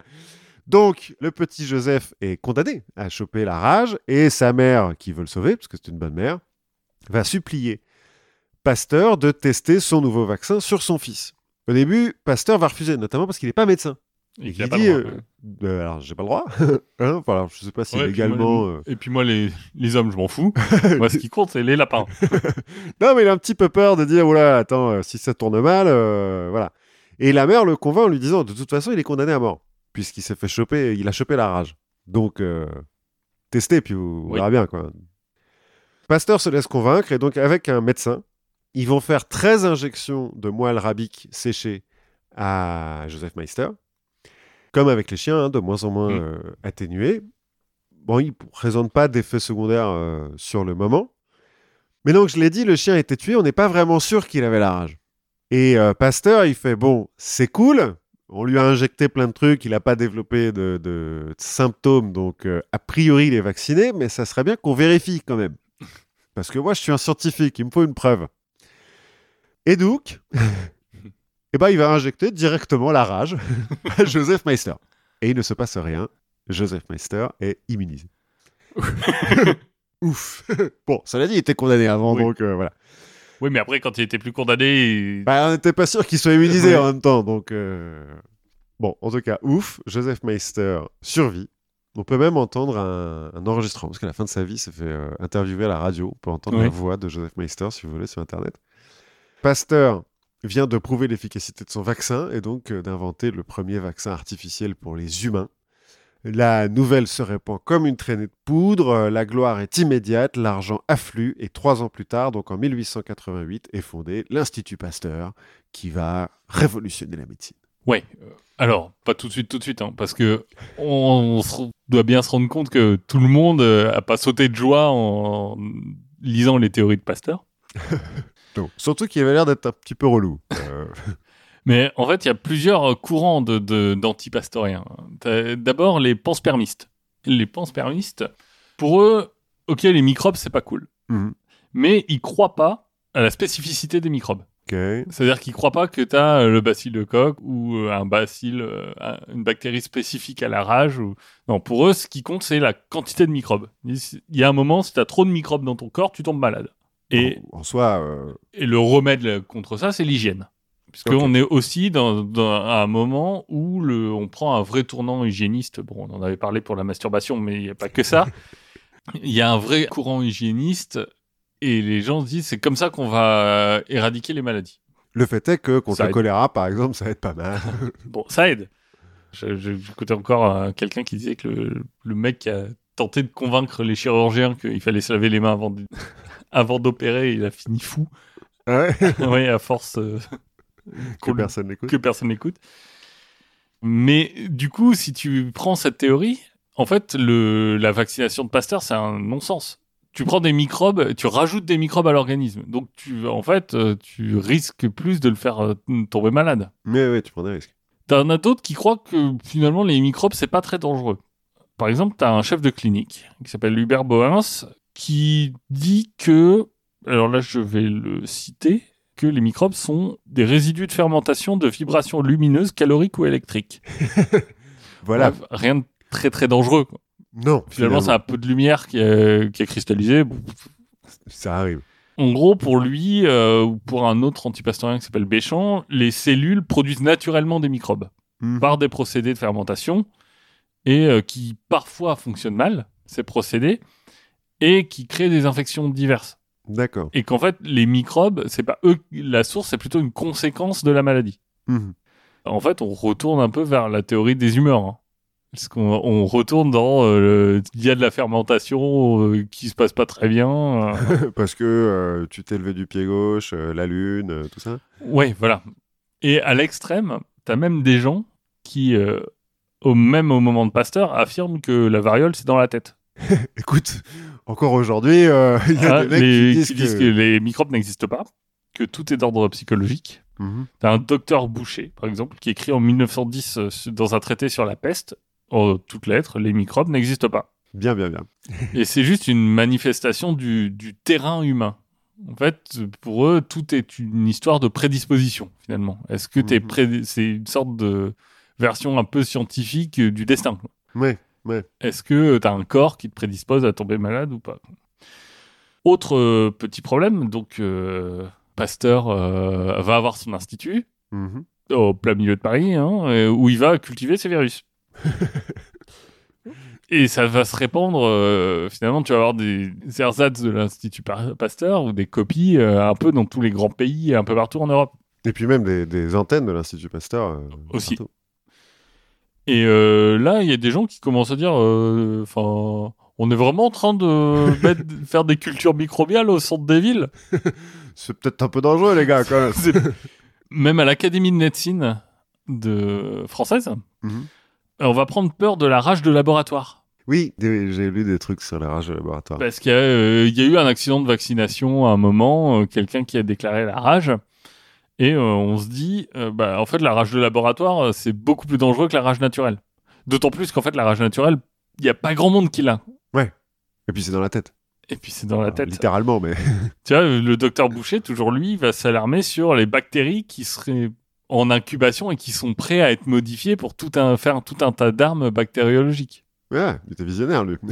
Donc, le petit Joseph est condamné à choper la rage. Et sa mère, qui veut le sauver, parce que c'est une bonne mère, va supplier Pasteur de tester son nouveau vaccin sur son fils. Au début, Pasteur va refuser, notamment parce qu'il n'est pas médecin. Et Il dit, droit, euh, euh, alors, j'ai pas le droit. [LAUGHS] hein enfin, alors, je sais pas si Ouais, et puis moi, légalement. les- euh, Et puis moi, les, les hommes, je m'en fous. [LAUGHS] moi, ce qui compte, c'est les lapins. [LAUGHS] Non, mais il a un petit peu peur de dire, voilà, attends, euh, si ça tourne mal, euh, voilà. Et la mère le convainc en lui disant, de toute façon, il est condamné à mort, puisqu'il s'est fait choper, il a chopé la rage. Donc, testez, puis vous, Oui. verrez bien, quoi. Pasteur se laisse convaincre, et donc, avec un médecin, ils vont faire 13 injections de moelle rabique séchée à Joseph Meister, comme avec les chiens, hein, de moins en moins Mm. euh, atténués. Bon, il ne présente pas d'effets secondaires euh, sur le moment. Mais donc, je l'ai dit, le chien été tué, on n'est pas vraiment sûr qu'il avait la rage. Et euh, Pasteur, il fait, bon, c'est cool, on lui a injecté plein de trucs, il n'a pas développé de, de symptômes, donc euh, a priori, il est vacciné, mais ça serait bien qu'on vérifie quand même. Parce que moi, je suis un scientifique, il me faut une preuve. Et donc, [LAUGHS] eh ben, il va injecter directement la rage [LAUGHS] à Joseph Meister. Et il ne se passe rien. Joseph Meister est immunisé. [LAUGHS] Ouf. bon, cela dit, il était condamné avant, Oui. donc euh, voilà. Oui, mais après, quand il était plus condamné, il- Bah, on n'était pas sûr qu'il soit immunisé en même temps, donc euh, bon, en tout cas, ouf. Joseph Meister survit. On peut même entendre un, un enregistrement, parce qu'à la fin de sa vie, il s'est fait euh, interviewer à la radio. On peut entendre la voix de Joseph Meister, si vous voulez, sur Internet. Pasteur vient de prouver l'efficacité de son vaccin et donc euh, d'inventer le premier vaccin artificiel pour les humains. La nouvelle se répand comme une traînée de poudre, euh, la gloire est immédiate, l'argent afflue et trois ans plus tard, donc en 1888, est fondé l'Institut Pasteur qui va révolutionner la médecine. Ouais. euh, Alors, pas tout de suite, tout de suite, hein, parce que on, doit bien se rendre compte que tout le monde euh, a pas sauté de joie en lisant les théories de Pasteur. [LAUGHS] Surtout qu'il avait l'air d'être un petit peu relou. Euh, [LAUGHS] Mais en fait, il y a plusieurs courants de, de- d'anti-pastoriens. T'as D'abord, les panspermistes. Les panspermistes, pour eux, ok, les microbes, c'est pas cool. mhm. Mais ils croient pas à la spécificité des microbes. C'est-à-dire qu'ils croient pas que tu as le bacille de coque ou euh, un bacille, euh, un- une bactérie spécifique à la rage. Ou... Non, pour eux, ce qui compte, c'est la quantité de microbes. Il y a un moment, si tu as trop de microbes dans ton corps, tu tombes malade. Et, En, en soi, euh, et le remède contre ça, c'est l'hygiène. Puisqu'on est aussi dans, dans- à un moment où le, on prend un vrai tournant hygiéniste. Bon, on en avait parlé pour la masturbation, mais il n'y a pas que ça. [LAUGHS] Il y a un vrai courant hygiéniste et les gens se disent c'est comme ça qu'on va éradiquer les maladies. Le fait est que contre Ça le aide. choléra, par exemple, ça être pas mal. [LAUGHS] Bon, ça aide. J'écoutais encore euh, quelqu'un qui disait que le, le mec qui a tenté de convaincre les chirurgiens qu'il fallait se laver les mains avant de- [LAUGHS] avant d'opérer, il a fini fou. ouais. [LAUGHS] oui, à force euh, que personne n'écoute. que personne n'écoute. Mais du coup, si tu prends cette théorie, en fait, le, la vaccination de Pasteur, c'est un non-sens. Tu prends des microbes, tu rajoutes des microbes à l'organisme. Donc, tu, en fait, euh, tu risques plus de le faire euh, tomber malade. Mais ouais, tu prends des risques. T'en as d'autres qui croient que finalement les microbes c'est pas très dangereux. Par exemple, t'as un chef de clinique qui s'appelle Hubert Boens qui dit que, alors là je vais le citer, que les microbes sont des résidus de fermentation de vibrations lumineuses, caloriques ou électriques. [LAUGHS] Voilà. Bref, rien de très très dangereux. quoi. Non. Finalement, c'est un peu de lumière qui est, qui est cristallisée. Bon, Ça arrive. En gros, pour lui, euh, ou pour un autre antipastorien qui s'appelle Béchamp, les cellules produisent naturellement des microbes. Mhm. par des procédés de fermentation et euh, qui parfois fonctionnent mal, ces procédés, et qui créent des infections diverses. D'accord. Et qu'en fait, les microbes, c'est pas eux, la source, c'est plutôt une conséquence de la maladie. Mhm. En fait, on retourne un peu vers la théorie des humeurs. hein. Parce qu'on on retourne dans euh, le- il y a de la fermentation euh, qui se passe pas très bien. euh. [LAUGHS] Parce que euh, tu t'es levé du pied gauche, la lune, tout ça. Ouais, voilà. Et à l'extrême, t'as même des gens qui, au même au moment de Pasteur, affirment que la variole c'est dans la tête. [LAUGHS] Écoute, encore aujourd'hui, [LAUGHS] il y a Ah, des mecs les- qui disent que... les microbes n'existent pas, que tout est d'ordre psychologique. Mhm. T'as un docteur Boucher, par exemple, qui écrit en 1910 euh, su- dans un traité sur la peste, en toutes lettres, les microbes n'existent pas. Bien, bien, bien. Et c'est juste une manifestation du, du terrain humain. En fait, pour eux, tout est une histoire de prédisposition, finalement. Est-ce que t'es Mhm. pré- c'est une sorte de version un peu scientifique du destin. quoi. Ouais. Est-ce que tu as un corps qui te prédispose à tomber malade ou pas? Autre euh, petit problème, donc euh, Pasteur euh, va avoir son institut Mhm. au plein milieu de Paris, hein, où il va cultiver ses virus. Et ça va se répandre, euh, finalement, tu vas avoir des ersatz de l'Institut Pa- Pasteur ou des copies euh, un peu dans tous les grands pays et un peu partout en Europe. Et puis même des, des antennes de l'Institut Pasteur. euh, Aussi. partout. Et euh, là, il y a des gens qui commencent à dire, enfin, on est vraiment en train de [LAUGHS] mettre- faire des cultures microbiales au centre des villes. [LAUGHS] C'est peut-être un peu dangereux, les gars, quand même. [LAUGHS] C'est- Même à l'Académie de médecine de française, Mhm. On va prendre peur de la rage de laboratoire. Oui, j'ai lu des trucs sur la rage de laboratoire. Parce qu'il y, a, euh, y a eu un accident de vaccination à un moment, euh, quelqu'un qui a déclaré la rage. Et euh, on se dit, euh, bah, en fait, la rage de laboratoire, euh, c'est beaucoup plus dangereux que la rage naturelle. D'autant plus qu'en fait, la rage naturelle, il n'y a pas grand monde qui l'a. Et puis c'est dans la tête. Et puis c'est dans la tête. littéralement, mais. Tu vois, le docteur Boucher, toujours lui, va s'alarmer sur les bactéries qui seraient en incubation et qui sont prêts à être modifiées pour tout un, faire tout un tas d'armes bactériologiques. Ouais, il était visionnaire, lui. [LAUGHS]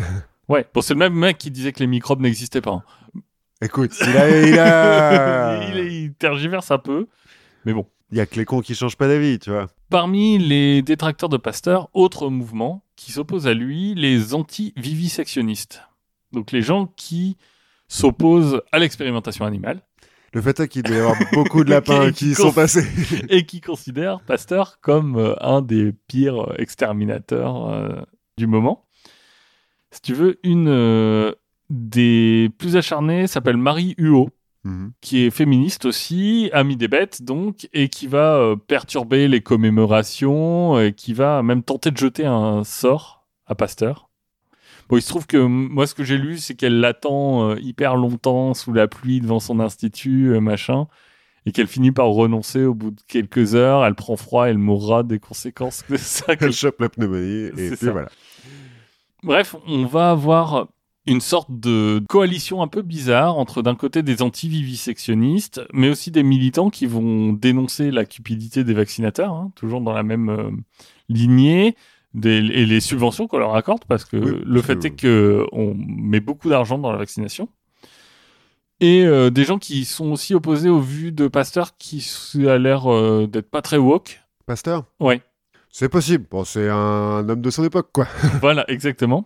Ouais, bon, c'est le même mec qui disait que les microbes n'existaient pas. Écoute, il a. Il, a... [LAUGHS] il, il tergiverse un peu. Mais bon. il y a que les cons qui changent pas d'avis, tu vois. Parmi les détracteurs de Pasteur, autre mouvement qui s'oppose à lui, les anti-vivisectionnistes. Donc les gens qui s'opposent à l'expérimentation animale Le fait est qu'il doit y avoir beaucoup de [LAUGHS] lapins Qui- qui sont passés. [LAUGHS] et qui considèrent Pasteur comme euh, un des pires exterminateurs euh, du moment. Si tu veux, une euh, des plus acharnées s'appelle Marie Huot, Mhm. qui est féministe aussi, amie des bêtes donc, et qui va euh, perturber les commémorations, et qui va même tenter de jeter un sort à Pasteur. Bon, il se trouve que moi, ce que j'ai lu, c'est qu'elle l'attend euh, hyper longtemps sous la pluie devant son institut, euh, machin, et qu'elle finit par renoncer au bout de quelques heures. Elle prend froid, elle mourra des conséquences de ça. [LAUGHS] Elle chope la pneumonie et C'est puis ça. voilà. Bref, on va avoir une sorte de coalition un peu bizarre entre d'un côté des anti-vivisectionnistes, mais aussi des militants qui vont dénoncer la cupidité des vaccinateurs, hein, toujours dans la même euh, lignée, des- et les subventions qu'on leur accorde, parce que Oui, le fait que- est que on met beaucoup d'argent dans la vaccination. Et euh, des gens qui sont aussi opposés aux vues de Pasteur qui a l'air euh, d'être pas très woke. Pasteur? Ouais, C'est possible. Bon, c'est un homme de son époque, quoi. [LAUGHS] voilà, exactement.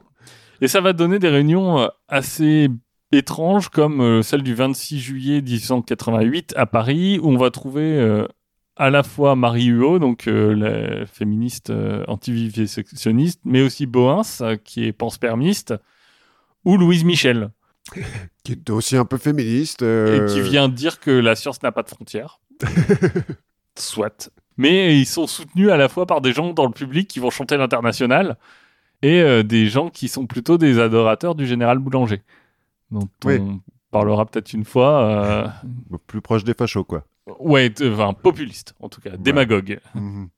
Et ça va donner des réunions euh, assez étranges comme celle du 26 juillet 1888 à Paris où on va trouver à la fois Marie Huot, donc euh, la féministe euh, anti-vivisectionniste, mais aussi Boens, euh, qui est panspermiste, ou Louise Michel, [LAUGHS] Qui est aussi un peu féministe. euh, et qui vient dire que la science n'a pas de frontières. [LAUGHS] Soit. Mais ils sont soutenus à la fois par des gens dans le public qui vont chanter l'international et euh, des gens qui sont plutôt des adorateurs du général Boulanger, dont Oui. on parlera peut-être une fois. Plus proche des fachos, quoi. Ouais, enfin, populiste, en tout cas, démagogue. Mhm.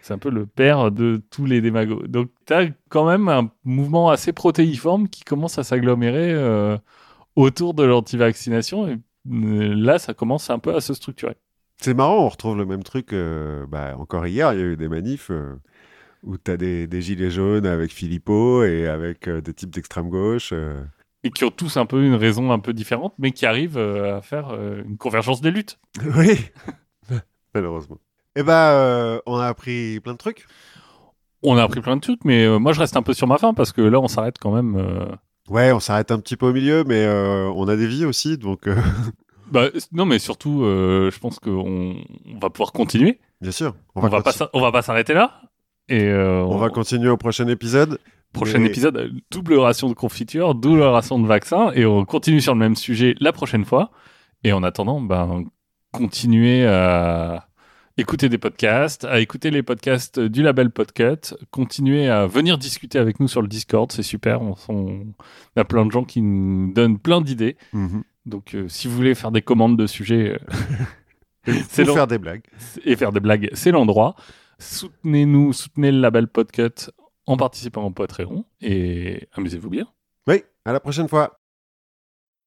C'est un peu le père de tous les démagogues. Donc, tu as quand même un mouvement assez protéiforme qui commence à s'agglomérer euh, autour de l'antivaccination. Et euh, là, ça commence un peu à se structurer. C'est marrant, on retrouve le même truc. euh, bah, encore hier, il y a eu des manifs euh, où tu as des, des gilets jaunes avec Philippot et avec des types d'extrême gauche. Et qui ont tous un peu une raison un peu différente, mais qui arrivent euh, à faire euh, une convergence des luttes. [LAUGHS] Oui, [LAUGHS] malheureusement. Eh ben, euh, on a appris plein de trucs. On a appris plein de trucs, mais euh, moi, je reste un peu sur ma faim parce que là, on s'arrête quand même. euh, Ouais, on s'arrête un petit peu au milieu, mais euh, on a des vies aussi, donc euh, [LAUGHS] Bah, non, mais surtout, euh, je pense qu'on on va pouvoir continuer. bien sûr. On va, pas, conti- s'a- on va pas s'arrêter là. Et euh, on va continuer au prochain épisode. Prochain épisode, double ration de confiture, double ration de vaccin, et on continue sur le même sujet la prochaine fois. Et en attendant, ben, continuez à écouter des podcasts, à écouter les podcasts du label Podcut, continuez à venir discuter avec nous sur le Discord, c'est super. On, on a plein de gens qui nous donnent plein d'idées. Mhm. Donc, euh, si vous voulez faire des commandes de sujets euh, [LAUGHS] c'est faire des blagues. et faire des blagues, c'est l'endroit. Soutenez-nous, soutenez le label Podcut en participant au Patreon et amusez-vous bien. Oui, à la prochaine fois.